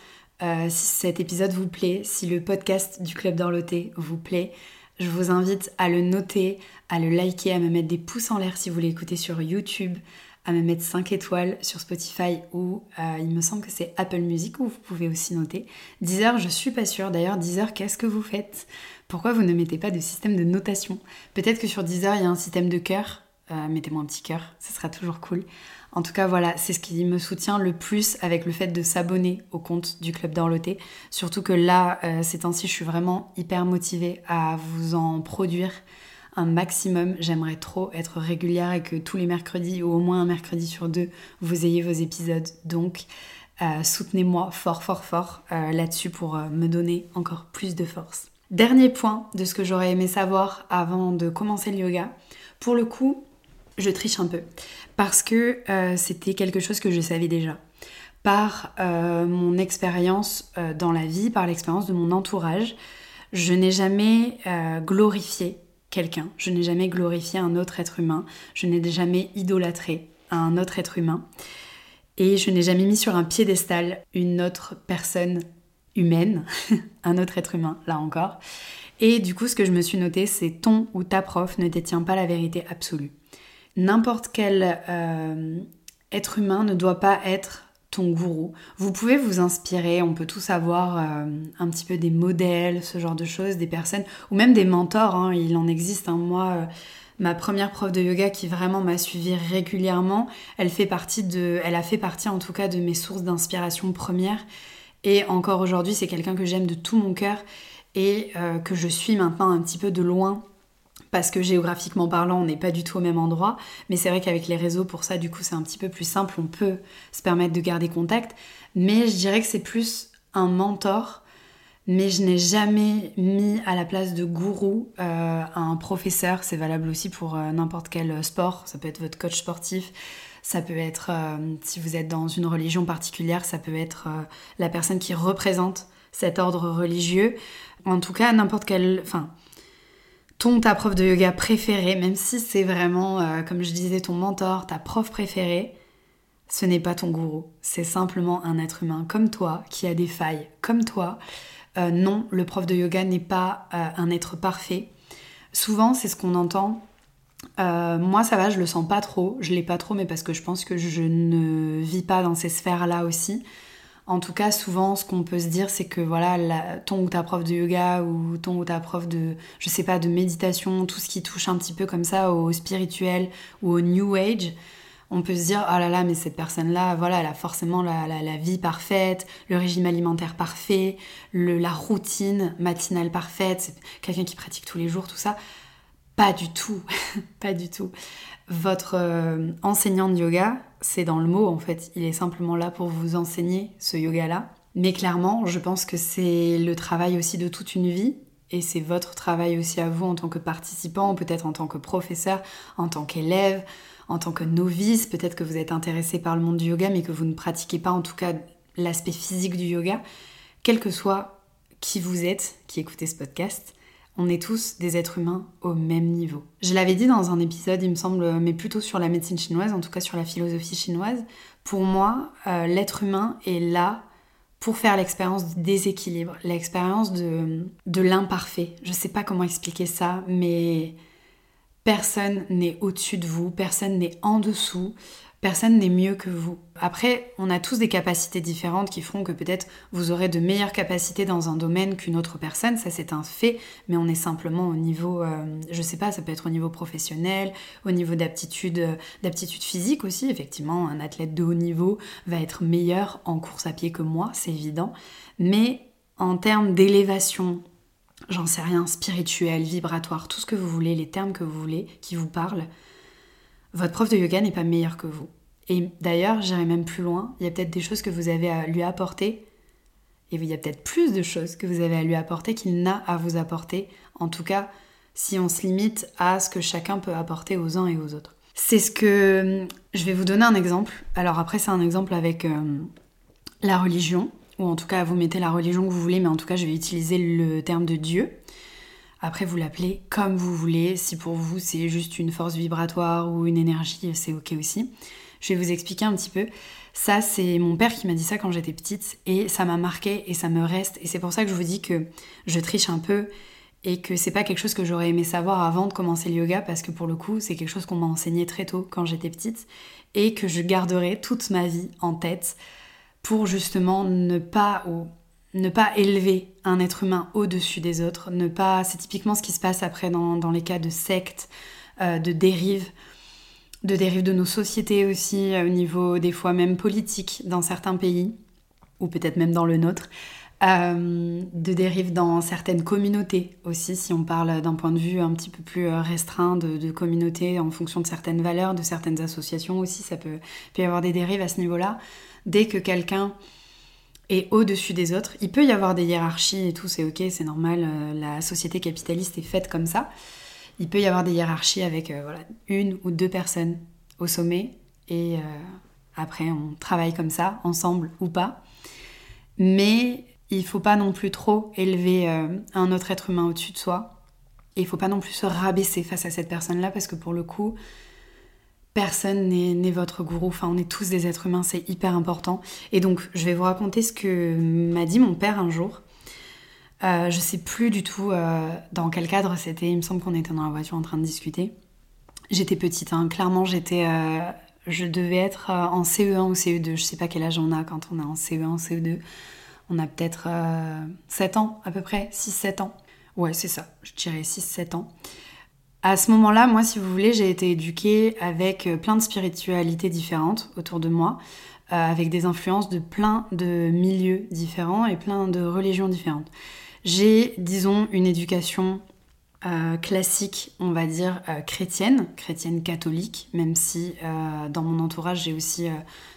euh, si cet épisode vous plaît, si le podcast du Club d'Orloté vous plaît, je vous invite à le noter, à le liker, à me mettre des pouces en l'air si vous l'écoutez sur YouTube, à me mettre 5 étoiles sur Spotify ou euh, il me semble que c'est Apple Music où vous pouvez aussi noter. Deezer, je suis pas sûre. D'ailleurs, Deezer, qu'est-ce que vous faites? Pourquoi vous ne mettez pas de système de notation? Peut-être que sur Deezer, il y a un système de cœur. Euh, mettez-moi un petit cœur, ce sera toujours cool. En tout cas, voilà, c'est ce qui me soutient le plus avec le fait de s'abonner au compte du Club d'Orloté. Surtout que là, euh, ces temps-ci, je suis vraiment hyper motivée à vous en produire un maximum. J'aimerais trop être régulière et que tous les mercredis ou au moins un mercredi sur deux, vous ayez vos épisodes. Donc, euh, soutenez-moi fort, fort, fort là-dessus pour me donner encore plus de force. Dernier point de ce que j'aurais aimé savoir avant de commencer le yoga. Pour le coup, je triche un peu parce que c'était quelque chose que je savais déjà par mon expérience dans la vie, par l'expérience de mon entourage. Je n'ai jamais glorifié quelqu'un. Je n'ai jamais glorifié un autre être humain. Je n'ai jamais idolâtré un autre être humain. Et je n'ai jamais mis sur un piédestal une autre personne humaine, un autre être humain, là encore. Et du coup, ce que je me suis noté, c'est ton ou ta prof ne détient pas la vérité absolue. N'importe quel euh, être humain ne doit pas être ton gourou. Vous pouvez vous inspirer, on peut tous avoir euh, un petit peu des modèles, ce genre de choses, des personnes, ou même des mentors, hein, il en existe. Hein. Moi, euh, ma première prof de yoga qui vraiment m'a suivi régulièrement, elle fait partie de, elle a fait partie en tout cas de mes sources d'inspiration premières. Et encore aujourd'hui, c'est quelqu'un que j'aime de tout mon cœur et euh, que je suis maintenant un petit peu de loin parce que géographiquement parlant, on n'est pas du tout au même endroit. Mais c'est vrai qu'avec les réseaux, pour ça, du coup, c'est un petit peu plus simple. On peut se permettre de garder contact. Mais je dirais que c'est plus un mentor. Mais je n'ai jamais mis à la place de gourou euh, un professeur. C'est valable aussi pour euh, n'importe quel sport. Ça peut être votre coach sportif. Ça peut être, euh, si vous êtes dans une religion particulière, ça peut être la personne qui représente cet ordre religieux. En tout cas, n'importe quel... Enfin, ton ta prof de yoga préférée, même si c'est vraiment, euh, comme je disais, ton mentor, ta prof préférée, ce n'est pas ton gourou. C'est simplement un être humain comme toi, qui a des failles comme toi. Euh, non, le prof de yoga n'est pas euh, un être parfait. Souvent, c'est ce qu'on entend. Moi, ça va, je le sens pas trop. Je l'ai pas trop, mais parce que je pense que je ne vis pas dans ces sphères-là aussi. En tout cas, souvent, ce qu'on peut se dire, c'est que voilà, ton ou ta prof de yoga ou ton ou ta prof de, je sais pas, de méditation, tout ce qui touche un petit peu comme ça au spirituel ou au new age, on peut se dire, oh là là, mais cette personne-là, voilà, elle a forcément la, vie parfaite, le régime alimentaire parfait, la routine matinale parfaite, c'est quelqu'un qui pratique tous les jours, tout ça. Pas du tout, pas du tout. Votre euh, enseignant de yoga, c'est dans le mot en fait. Il est simplement là pour vous enseigner ce yoga-là. Mais clairement, je pense que c'est le travail aussi de toute une vie. Et c'est votre travail aussi à vous en tant que participant, peut-être en tant que professeur, en tant qu'élève, en tant que novice. Peut-être que vous êtes intéressé par le monde du yoga, mais que vous ne pratiquez pas en tout cas l'aspect physique du yoga, quel que soit qui vous êtes, qui écoutez ce podcast, on est tous des êtres humains au même niveau. Je l'avais dit dans un épisode, il me semble, mais plutôt sur la médecine chinoise, en tout cas sur la philosophie chinoise. Pour moi, euh, l'être humain est là pour faire l'expérience du déséquilibre, l'expérience de, de l'imparfait. Je sais pas comment expliquer ça, mais personne n'est au-dessus de vous, personne n'est en dessous. Personne n'est mieux que vous. Après, on a tous des capacités différentes qui feront que peut-être vous aurez de meilleures capacités dans un domaine qu'une autre personne, ça c'est un fait, mais on est simplement au niveau, euh, je sais pas, ça peut être au niveau professionnel, au niveau d'aptitude, euh, d'aptitude physique aussi. Effectivement, un athlète de haut niveau va être meilleur en course à pied que moi, c'est évident. Mais en termes d'élévation, j'en sais rien, spirituel, vibratoire, tout ce que vous voulez, les termes que vous voulez, qui vous parlent, votre prof de yoga n'est pas meilleur que vous. Et d'ailleurs, j'irai même plus loin, il y a peut-être des choses que vous avez à lui apporter, et il y a peut-être plus de choses que vous avez à lui apporter qu'il n'a à vous apporter, en tout cas si on se limite à ce que chacun peut apporter aux uns et aux autres. C'est ce que... Je vais vous donner un exemple. Alors après, c'est un exemple avec euh, la religion, ou en tout cas, vous mettez la religion que vous voulez, mais en tout cas, je vais utiliser le terme de Dieu. Après, vous l'appelez comme vous voulez. Si pour vous, c'est juste une force vibratoire ou une énergie, c'est ok aussi. Je vais vous expliquer un petit peu. Ça, c'est mon père qui m'a dit ça quand j'étais petite et ça m'a marqué et ça me reste. Et c'est pour ça que je vous dis que je triche un peu et que c'est pas quelque chose que j'aurais aimé savoir avant de commencer le yoga parce que pour le coup, c'est quelque chose qu'on m'a enseigné très tôt quand j'étais petite et que je garderai toute ma vie en tête pour justement ne pas ne pas élever un être humain au-dessus des autres, ne pas, c'est typiquement ce qui se passe après dans, les cas de sectes, euh, de dérives, de dérives de nos sociétés aussi, euh, au niveau des fois même politique dans certains pays, ou peut-être même dans le nôtre, euh, de dérives dans certaines communautés aussi, si on parle d'un point de vue un petit peu plus restreint de, de communautés en fonction de certaines valeurs, de certaines associations aussi, ça peut, peut y avoir des dérives à ce niveau-là. Dès que quelqu'un et au-dessus des autres. Il peut y avoir des hiérarchies et tout, c'est ok, c'est normal, euh, la société capitaliste est faite comme ça. Il peut y avoir des hiérarchies avec euh, voilà, une ou deux personnes au sommet et euh, après on travaille comme ça, ensemble ou pas. Mais il faut pas non plus trop élever un autre être humain au-dessus de soi. Et il faut pas non plus se rabaisser face à cette personne-là parce que pour le coup, personne n'est votre gourou, enfin on est tous des êtres humains, c'est hyper important. Et donc je vais vous raconter ce que m'a dit mon père un jour. Euh, je sais plus du tout euh, dans quel cadre c'était, il me semble qu'on était dans la voiture en train de discuter. J'étais petite, hein. clairement j'étais... Euh, je devais être en CE1 ou CE2, je sais pas quel âge on a quand on est en CE1 ou CE2. On a peut-être 7 ans à peu près, 6-7 ans. Ouais c'est ça, je dirais 6-7 ans. À ce moment-là, moi, si vous voulez, j'ai été éduquée avec euh, plein de spiritualités différentes autour de moi, euh, avec des influences de plein de milieux différents et plein de religions différentes. J'ai, disons, une éducation euh, classique, on va dire, chrétienne, chrétienne catholique, même si dans mon entourage j'ai aussi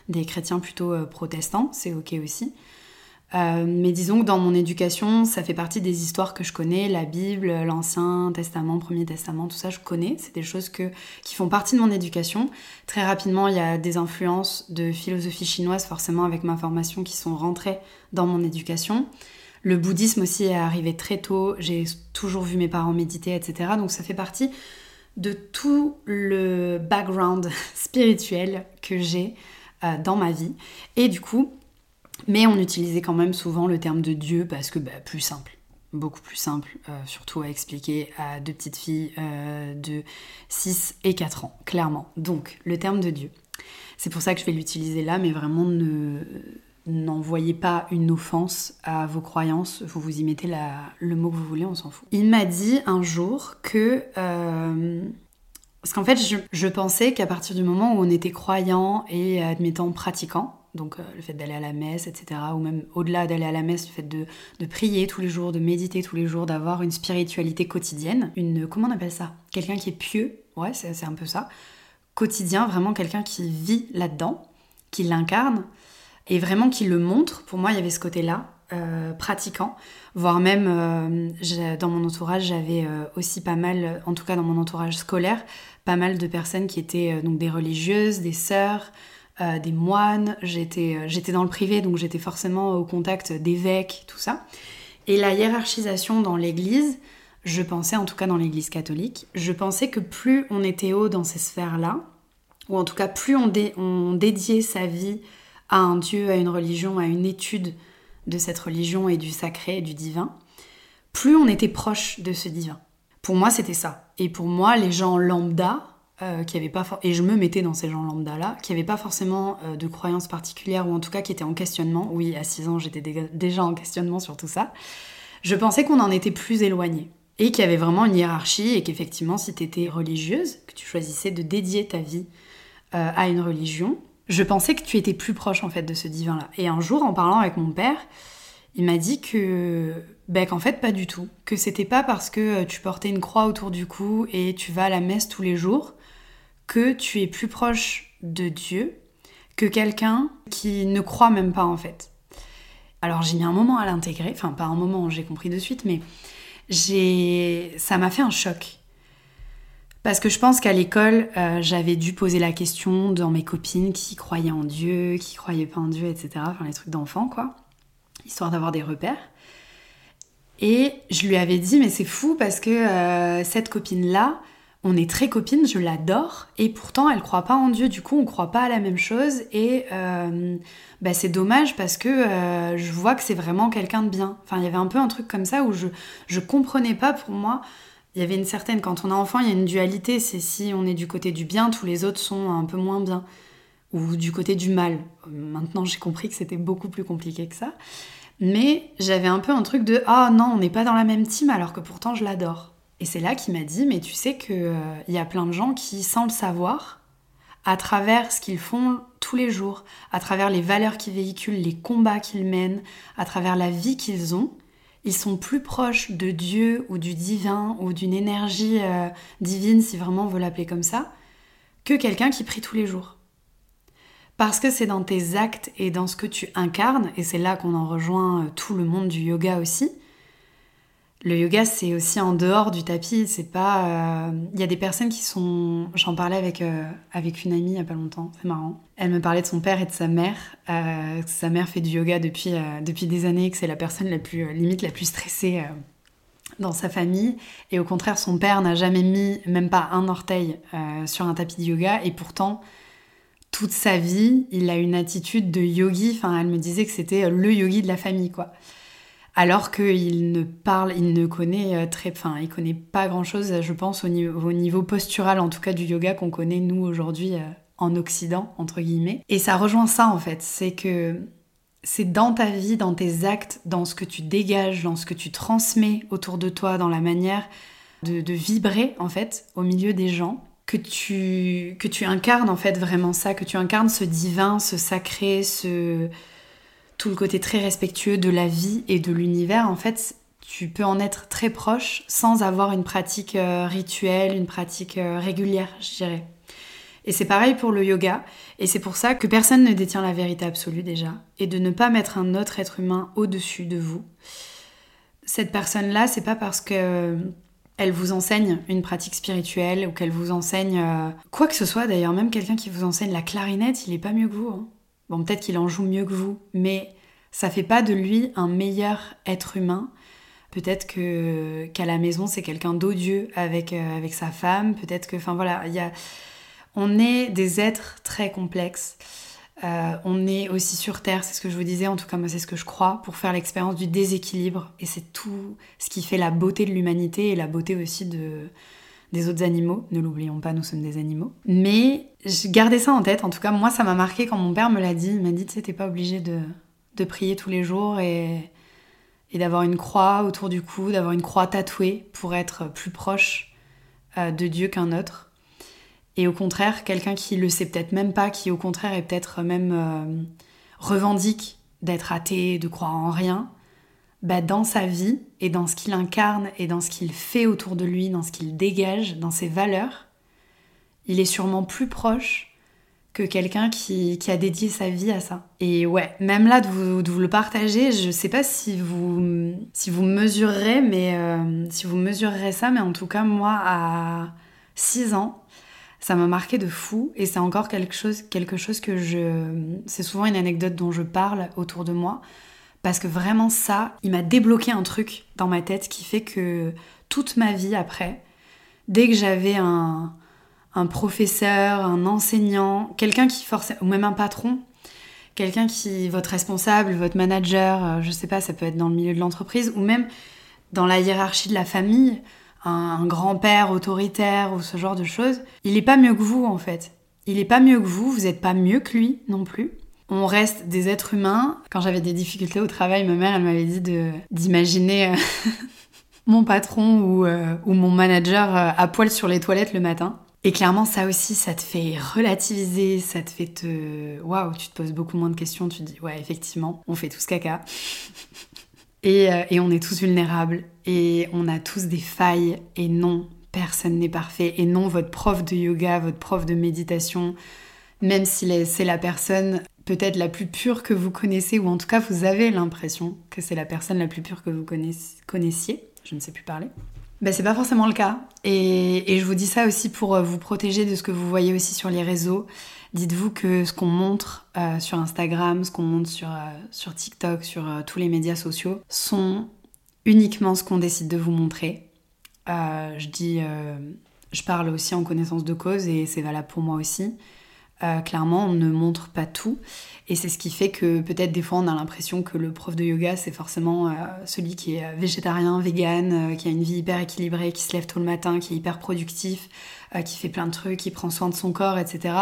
des chrétiens plutôt protestants, c'est ok aussi. Euh, mais disons que dans mon éducation, ça fait partie des histoires que je connais, la Bible, l'Ancien Testament, Premier Testament, tout ça, je connais. C'est des choses qui font partie de mon éducation. Très rapidement, il y a des influences de philosophie chinoise, forcément avec ma formation, qui sont rentrées dans mon éducation. Le bouddhisme aussi est arrivé très tôt. J'ai toujours vu mes parents méditer, etc. Donc ça fait partie de tout le background spirituel que j'ai euh, dans ma vie. Et du coup, mais on utilisait quand même souvent le terme de Dieu parce que bah, plus simple, beaucoup plus simple, euh, surtout à expliquer à deux petites filles euh, de 6 et 4 ans, clairement. Donc, le terme de Dieu. C'est pour ça que je vais l'utiliser là, mais vraiment ne n'envoyez pas une offense à vos croyances, vous vous y mettez le mot que vous voulez, on s'en fout. Il m'a dit un jour que... Euh, parce qu'en fait, je, je pensais qu'à partir du moment où on était croyant et admettant pratiquant, donc euh, le fait d'aller à la messe, etc. Ou même au-delà d'aller à la messe, le fait de, prier tous les jours, de méditer tous les jours, d'avoir une spiritualité quotidienne. Une, comment on appelle ça? Quelqu'un qui est pieux, ouais, c'est un peu ça. Quotidien, vraiment quelqu'un qui vit là-dedans, qui l'incarne, et vraiment qui le montre. Pour moi, il y avait ce côté-là, euh, pratiquant, voire même euh, dans mon entourage, j'avais aussi pas mal, en tout cas dans mon entourage scolaire, pas mal de personnes qui étaient donc des religieuses, des sœurs, euh, des moines, j'étais, euh, j'étais dans le privé, donc j'étais forcément au contact d'évêques, tout ça. Et la hiérarchisation dans l'église, je pensais, en tout cas dans l'église catholique, je pensais que plus on était haut dans ces sphères-là, ou en tout cas plus on, on dédiait sa vie à un Dieu, à une religion, à une étude de cette religion et du sacré du divin, plus on était proche de ce divin. Pour moi, c'était ça. Et pour moi, les gens lambda, euh, qui avaient pas et je me mettais dans ces gens lambda là, qui n'avaient pas forcément euh, de croyances particulières ou en tout cas qui étaient en questionnement. Oui, à 6 ans, j'étais déjà en questionnement sur tout ça. Je pensais qu'on en était plus éloigné et qu'il y avait vraiment une hiérarchie et qu'effectivement, si tu étais religieuse, que tu choisissais de dédier ta vie euh, à une religion, je pensais que tu étais plus proche en fait de ce divin là. Et un jour, en parlant avec mon père, il m'a dit que ben, qu'en fait pas du tout, que c'était pas parce que tu portais une croix autour du cou et tu vas à la messe tous les jours que tu es plus proche de Dieu que quelqu'un qui ne croit même pas en fait. Alors j'ai mis un moment à l'intégrer, enfin pas un moment, j'ai compris de suite, mais j'ai ça m'a fait un choc. Parce que je pense qu'à l'école, euh, j'avais dû poser la question dans mes copines qui croyaient en Dieu, qui croyaient pas en Dieu, etc. Enfin les trucs d'enfants quoi histoire d'avoir des repères. Et je lui avais dit, mais c'est fou parce que euh, cette copine-là, on est très copines, je l'adore, et pourtant elle croit pas en Dieu, du coup on croit pas à la même chose, et euh, bah, c'est dommage parce que euh, je vois que c'est vraiment quelqu'un de bien. Enfin, il y avait un peu un truc comme ça où je, je comprenais pas pour moi. Il y avait une certaine, quand on est enfant, il y a une dualité, c'est si on est du côté du bien, tous les autres sont un peu moins bien, ou du côté du mal. Maintenant j'ai compris que c'était beaucoup plus compliqué que ça. Mais j'avais un peu un truc de ah non, on n'est pas dans la même team alors que pourtant je l'adore. Et c'est là qu'il m'a dit mais tu sais qu'il euh, y a plein de gens qui, sans le savoir, à travers ce qu'ils font tous les jours, à travers les valeurs qu'ils véhiculent, les combats qu'ils mènent, à travers la vie qu'ils ont, ils sont plus proches de Dieu ou du divin ou d'une énergie euh, divine, si vraiment on veut l'appeler comme ça, que quelqu'un qui prie tous les jours. Parce que c'est dans tes actes et dans ce que tu incarnes, et c'est là qu'on en rejoint euh, tout le monde du yoga aussi. Le yoga, c'est aussi en dehors du tapis. C'est pas. Euh, il y a des personnes qui sont. J'en parlais avec euh, avec une amie il y a pas longtemps. C'est marrant. Elle me parlait de son père et de sa mère. sa mère fait du yoga depuis depuis des années, que c'est la personne la plus limite la plus stressée dans sa famille. Et au contraire, son père n'a jamais mis même pas un orteil sur un tapis de yoga. Et pourtant, toute sa vie, il a une attitude de yogi. Enfin, elle me disait que c'était euh, le yogi de la famille, quoi. Alors qu'il ne parle, il ne connaît euh, très, enfin, il connaît pas grand chose, je pense, au niveau, postural, en tout cas du yoga qu'on connaît nous aujourd'hui euh, en Occident, entre guillemets. Et ça rejoint ça, en fait. C'est que c'est dans ta vie, dans tes actes, dans ce que tu dégages, dans ce que tu transmets autour de toi, dans la manière de vibrer, en fait, au milieu des gens, que tu, que tu incarnes en fait vraiment ça, que tu incarnes ce divin, ce sacré, ce tout le côté très respectueux de la vie et de l'univers, en fait, tu peux en être très proche sans avoir une pratique euh, rituelle, une pratique euh, régulière, je dirais. Et c'est pareil pour le yoga, et c'est pour ça que personne ne détient la vérité absolue déjà, et de ne pas mettre un autre être humain au-dessus de vous. Cette personne-là, c'est pas parce que elle vous enseigne une pratique spirituelle ou qu'elle vous enseigne euh, quoi que ce soit d'ailleurs, même quelqu'un qui vous enseigne la clarinette, il est pas mieux que vous. Hein. Bon, peut-être qu'il en joue mieux que vous, mais ça fait pas de lui un meilleur être humain. Peut-être que qu'à la maison c'est quelqu'un d'odieux avec euh, avec sa femme. Peut-être que, enfin voilà, il y a, on est des êtres très complexes. Euh, on est aussi sur Terre, c'est ce que je vous disais, en tout cas moi c'est ce que je crois, pour faire l'expérience du déséquilibre. Et c'est tout ce qui fait la beauté de l'humanité et la beauté aussi de, des autres animaux. Ne l'oublions pas, nous sommes des animaux. Mais je gardais ça en tête, en tout cas moi ça m'a marqué quand mon père me l'a dit. Il m'a dit, tu sais, t'es pas obligé de, prier tous les jours et, et d'avoir une croix autour du cou, d'avoir une croix tatouée pour être plus proche euh, de Dieu qu'un autre. Et au contraire, quelqu'un qui le sait peut-être même pas, qui au contraire est peut-être même euh, revendique d'être athée, de croire en rien, bah dans sa vie et dans ce qu'il incarne et dans ce qu'il fait autour de lui, dans ce qu'il dégage, dans ses valeurs, il est sûrement plus proche que quelqu'un qui, a dédié sa vie à ça. Et ouais, même là de vous, le partager, je sais pas si vous, si vous mesurerez, mais euh, si vous ça, mais en tout cas moi à 6 ans, Ça m'a marqué de fou et c'est encore quelque chose, quelque chose que je... C'est souvent une anecdote dont je parle autour de moi parce que vraiment ça, il m'a débloqué un truc dans ma tête qui fait que toute ma vie après, dès que j'avais un, un professeur, un enseignant, quelqu'un qui forçait, ou même un patron, quelqu'un qui, votre responsable, votre manager, euh, je sais pas, ça peut être dans le milieu de l'entreprise, ou même dans la hiérarchie de la famille, un, grand-père autoritaire ou ce genre de choses, il n'est pas mieux que vous en fait. Il n'est pas mieux que vous, vous n'êtes pas mieux que lui non plus. On reste des êtres humains. Quand j'avais des difficultés au travail, ma mère, elle m'avait dit d'imaginer euh, mon patron ou, euh, mon manager à poil sur les toilettes le matin. Et clairement, ça aussi, ça te fait relativiser, ça te fait te... Waouh, tu te poses beaucoup moins de questions, tu te dis, ouais, effectivement, on fait tous caca. Euh, et, on est tous vulnérables et on a tous des failles et non, personne n'est parfait et non, votre prof de yoga, votre prof de méditation, même si c'est la personne peut-être la plus pure que vous connaissez ou en tout cas vous avez l'impression que c'est la personne la plus pure que vous connaissiez, je ne sais plus parler. Ben, c'est pas forcément le cas. Et, je vous dis ça aussi pour euh, vous protéger de ce que vous voyez aussi sur les réseaux. Dites-vous que ce qu'on montre euh, sur Instagram, ce qu'on montre sur, euh, sur TikTok, sur tous les médias sociaux, sont uniquement ce qu'on décide de vous montrer. je dis, je parle aussi en connaissance de cause et c'est valable pour moi aussi. Clairement, on ne montre pas tout. Et c'est ce qui fait que peut-être des fois on a l'impression que le prof de yoga c'est forcément celui qui est végétarien, vegan, qui a une vie hyper équilibrée, qui se lève tôt le matin, qui est hyper productif, qui fait plein de trucs, qui prend soin de son corps, etc.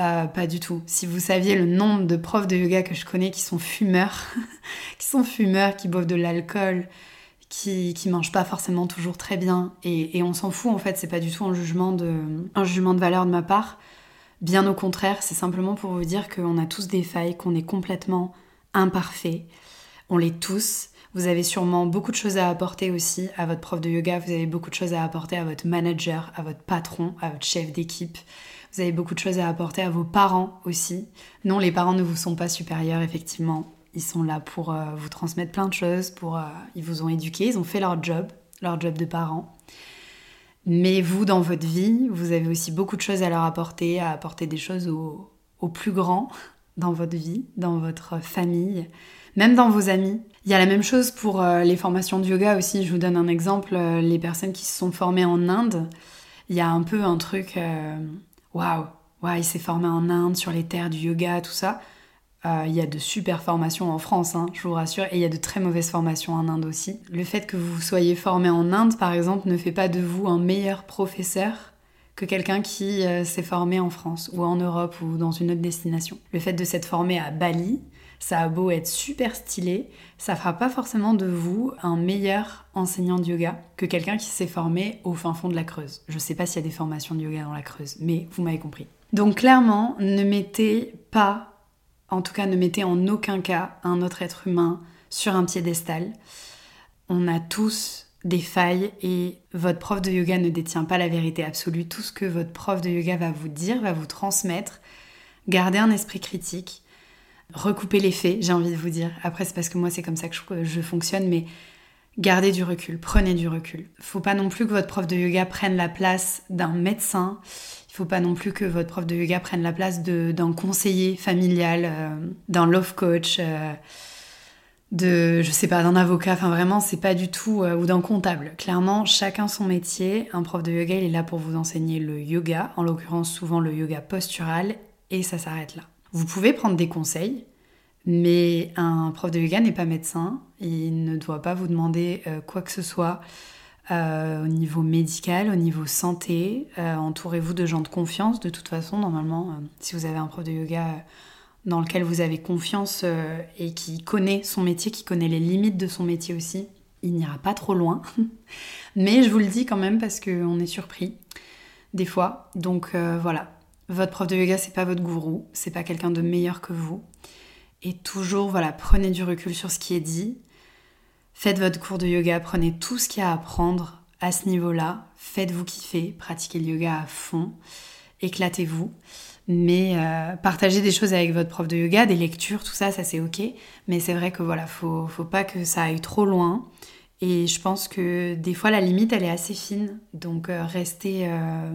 Euh, pas du tout. Si vous saviez le nombre de profs de yoga que je connais qui sont fumeurs, qui sont fumeurs, qui boivent de l'alcool, qui, qui mangent pas forcément toujours très bien, et, on s'en fout en fait, c'est pas du tout un jugement, de, un jugement de valeur de ma part. Bien au contraire, c'est simplement pour vous dire qu'on a tous des failles, qu'on est complètement imparfait. On l'est tous. Vous avez sûrement beaucoup de choses à apporter aussi à votre prof de yoga, vous avez beaucoup de choses à apporter à votre manager, à votre patron, à votre chef d'équipe. Vous avez beaucoup de choses à apporter à vos parents aussi. Non, les parents ne vous sont pas supérieurs, effectivement. Ils sont là pour euh, vous transmettre plein de choses, pour, euh, ils vous ont éduqué, ils ont fait leur job, leur job de parents. Mais vous, dans votre vie, vous avez aussi beaucoup de choses à leur apporter, à apporter des choses aux, plus grands dans votre vie, dans votre famille, même dans vos amis. Il y a la même chose pour euh, les formations de yoga aussi. Je vous donne un exemple. les personnes qui se sont formées en Inde, il y a un peu un truc waouh, wow, il s'est formé en Inde sur les terres du yoga, tout ça. Euh, il y a de super formations en France, hein, je vous rassure, et il y a de très mauvaises formations en Inde aussi. Le fait que vous soyez formé en Inde, par exemple, ne fait pas de vous un meilleur professeur que quelqu'un qui euh, s'est formé en France ou en Europe ou dans une autre destination. Le fait de s'être formé à Bali, ça a beau être super stylé, ça fera pas forcément de vous un meilleur enseignant de yoga que quelqu'un qui s'est formé au fin fond de la Creuse. Je sais pas s'il y a des formations de yoga dans la Creuse, mais vous m'avez compris. Donc clairement, ne mettez pas, en tout cas ne mettez en aucun cas un autre être humain sur un piédestal. On a tous des failles et votre prof de yoga ne détient pas la vérité absolue. Tout ce que votre prof de yoga va vous dire, va vous transmettre. Gardez un esprit critique recouper les faits, j'ai envie de vous dire. Après, c'est parce que moi, c'est comme ça que je, fonctionne, mais gardez du recul, prenez du recul. Faut pas non plus que votre prof de yoga prenne la place d'un médecin. Il faut pas non plus que votre prof de yoga prenne la place d'un conseiller familial, euh, d'un love coach, euh, de, je sais pas, d'un avocat. Enfin, vraiment, c'est pas du tout, euh, ou d'un comptable. Clairement, chacun son métier. Un prof de yoga, il est là pour vous enseigner le yoga, en l'occurrence souvent le yoga postural, et ça s'arrête là. Vous pouvez prendre des conseils, mais un prof de yoga n'est pas médecin. Il ne doit pas vous demander quoi que ce soit euh, au niveau médical, au niveau santé. Euh, entourez-vous de gens de confiance. De toute façon, normalement, si vous avez un prof de yoga dans lequel vous avez confiance et qui connaît son métier, qui connaît les limites de son métier aussi, il n'ira pas trop loin. mais je vous le dis quand même parce qu'on est surpris des fois. Donc voilà, votre prof de yoga, c'est pas votre gourou, c'est pas quelqu'un de meilleur que vous. Et toujours, voilà, prenez du recul sur ce qui est dit. Faites votre cours de yoga, prenez tout ce qu'il y a à apprendre à ce niveau-là. Faites-vous kiffer, pratiquez le yoga à fond, éclatez-vous. Mais euh, partagez des choses avec votre prof de yoga, des lectures, tout ça, ça c'est ok. Mais c'est vrai que voilà, faut, faut pas que ça aille trop loin. Et je pense que des fois la limite elle est assez fine. Donc euh, restez, euh,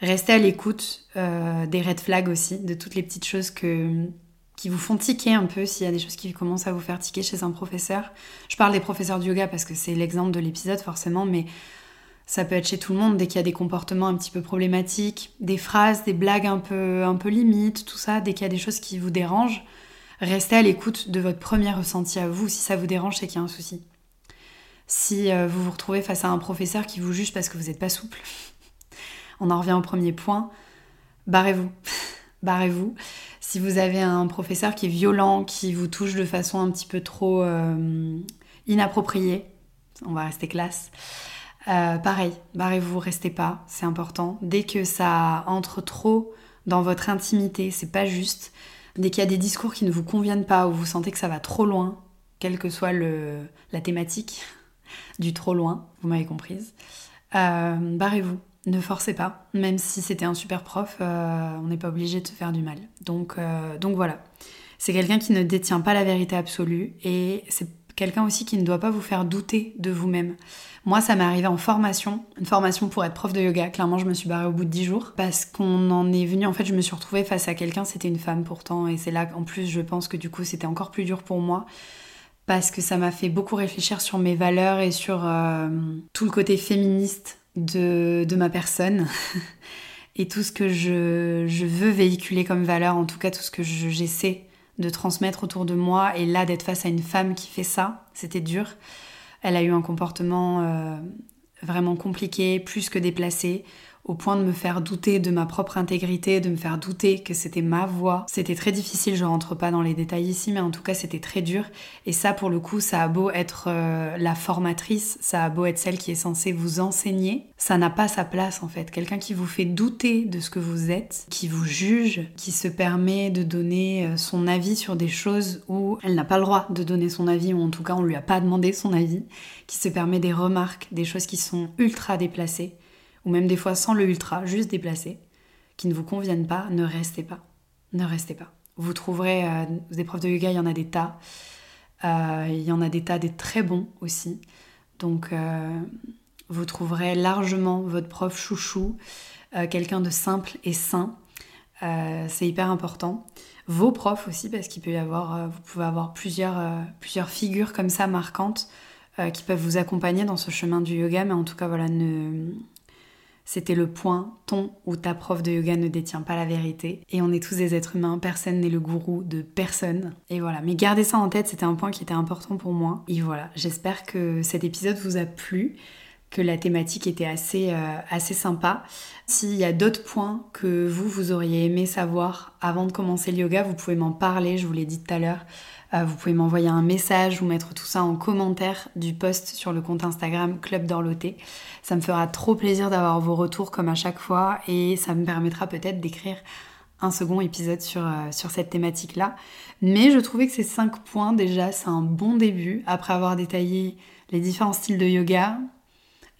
Restez à l'écoute des red flags aussi, de toutes les petites choses que, qui vous font tiquer un peu, s'il y a des choses qui commencent à vous faire tiquer chez un professeur. Je parle des professeurs de yoga parce que c'est l'exemple de l'épisode forcément, mais ça peut être chez tout le monde dès qu'il y a des comportements un petit peu problématiques, des phrases, des blagues un peu, un peu limites, tout ça, dès qu'il y a des choses qui vous dérangent, restez à l'écoute de votre premier ressenti à vous. Si ça vous dérange, c'est qu'il y a un souci. Si euh, vous vous retrouvez face à un professeur qui vous juge parce que vous n'êtes pas souple, on en revient au premier point, barrez-vous. barrez-vous. Si vous avez un professeur qui est violent, qui vous touche de façon un petit peu trop euh, inappropriée, on va rester classe, euh, pareil, barrez-vous, restez pas, c'est important. Dès que ça entre trop dans votre intimité, c'est pas juste. Dès qu'il y a des discours qui ne vous conviennent pas ou vous sentez que ça va trop loin, quelle que soit la thématique du trop loin, vous m'avez comprise, euh, barrez-vous. Ne forcez pas, même si c'était un super prof, euh, on n'est pas obligé de se faire du mal. Donc, donc voilà, c'est quelqu'un qui ne détient pas la vérité absolue et c'est quelqu'un aussi qui ne doit pas vous faire douter de vous-même. Moi, ça m'est arrivé en formation, une formation pour être prof de yoga. Clairement, je me suis barrée au bout de 10 jours parce qu'on en est venu. En fait, je me suis retrouvée face à quelqu'un, c'était une femme pourtant, et c'est là qu'en plus, je pense que du coup, c'était encore plus dur pour moi parce que ça m'a fait beaucoup réfléchir sur mes valeurs et sur euh, tout le côté féministe de, de ma personne. et tout ce que je, je, veux véhiculer comme valeur, en tout cas tout ce que j'essaie de transmettre autour de moi. Et là, d'être face à une femme qui fait ça, c'était dur. Elle a eu un comportement euh, vraiment compliqué, plus que déplacé au point de me faire douter de ma propre intégrité, de me faire douter que c'était ma voix. C'était très difficile, je rentre pas dans les détails ici, mais en tout cas c'était très dur. Et ça, pour le coup, ça a beau être euh, la formatrice, ça a beau être celle qui est censée vous enseigner, ça n'a pas sa place en fait. Quelqu'un qui vous fait douter de ce que vous êtes, qui vous juge, qui se permet de donner euh, son avis sur des choses où elle n'a pas le droit de donner son avis, ou en tout cas on lui a pas demandé son avis, qui se permet des remarques, des choses qui sont ultra déplacées ou même des fois sans le ultra, juste déplacé, qui ne vous conviennent pas, ne restez pas. Ne restez pas. Vous trouverez euh, des profs de yoga, il y en a des tas. Euh, il y en a des tas des très bons aussi. Donc euh, vous trouverez largement votre prof chouchou, quelqu'un de simple et sain. c'est hyper important. Vos profs aussi, parce qu'il peut y avoir, vous pouvez avoir plusieurs, plusieurs figures comme ça marquantes qui peuvent vous accompagner dans ce chemin du yoga, mais en tout cas, voilà, ne, c'était le point, ton ou ta prof de yoga ne détient pas la vérité. Et on est tous des êtres humains, personne n'est le gourou de personne. Et voilà, mais gardez ça en tête, c'était un point qui était important pour moi. Et voilà, j'espère que cet épisode vous a plu que la thématique était assez, euh, assez sympa. S'il y a d'autres points que vous, vous auriez aimé savoir avant de commencer le yoga, vous pouvez m'en parler, je vous l'ai dit tout à l'heure. Euh, vous pouvez m'envoyer un message ou mettre tout ça en commentaire du post sur le compte Instagram Club d'Orloté. Ça me fera trop plaisir d'avoir vos retours comme à chaque fois et ça me permettra peut-être d'écrire un second épisode sur, euh, cette thématique-là. Mais je trouvais que ces cinq points déjà, c'est un bon début. Après avoir détaillé les différents styles de yoga,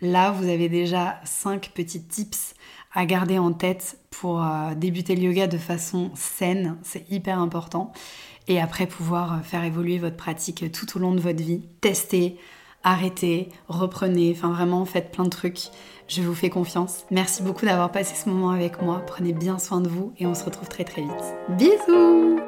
là, vous avez déjà cinq petits tips à garder en tête pour euh, débuter le yoga de façon saine. C'est hyper important et après pouvoir euh, faire évoluer votre pratique tout au long de votre vie. Testez, arrêtez, reprenez, enfin vraiment faites plein de trucs. Je vous fais confiance. Merci beaucoup d'avoir passé ce moment avec moi. Prenez bien soin de vous et on se retrouve très très vite. Bisous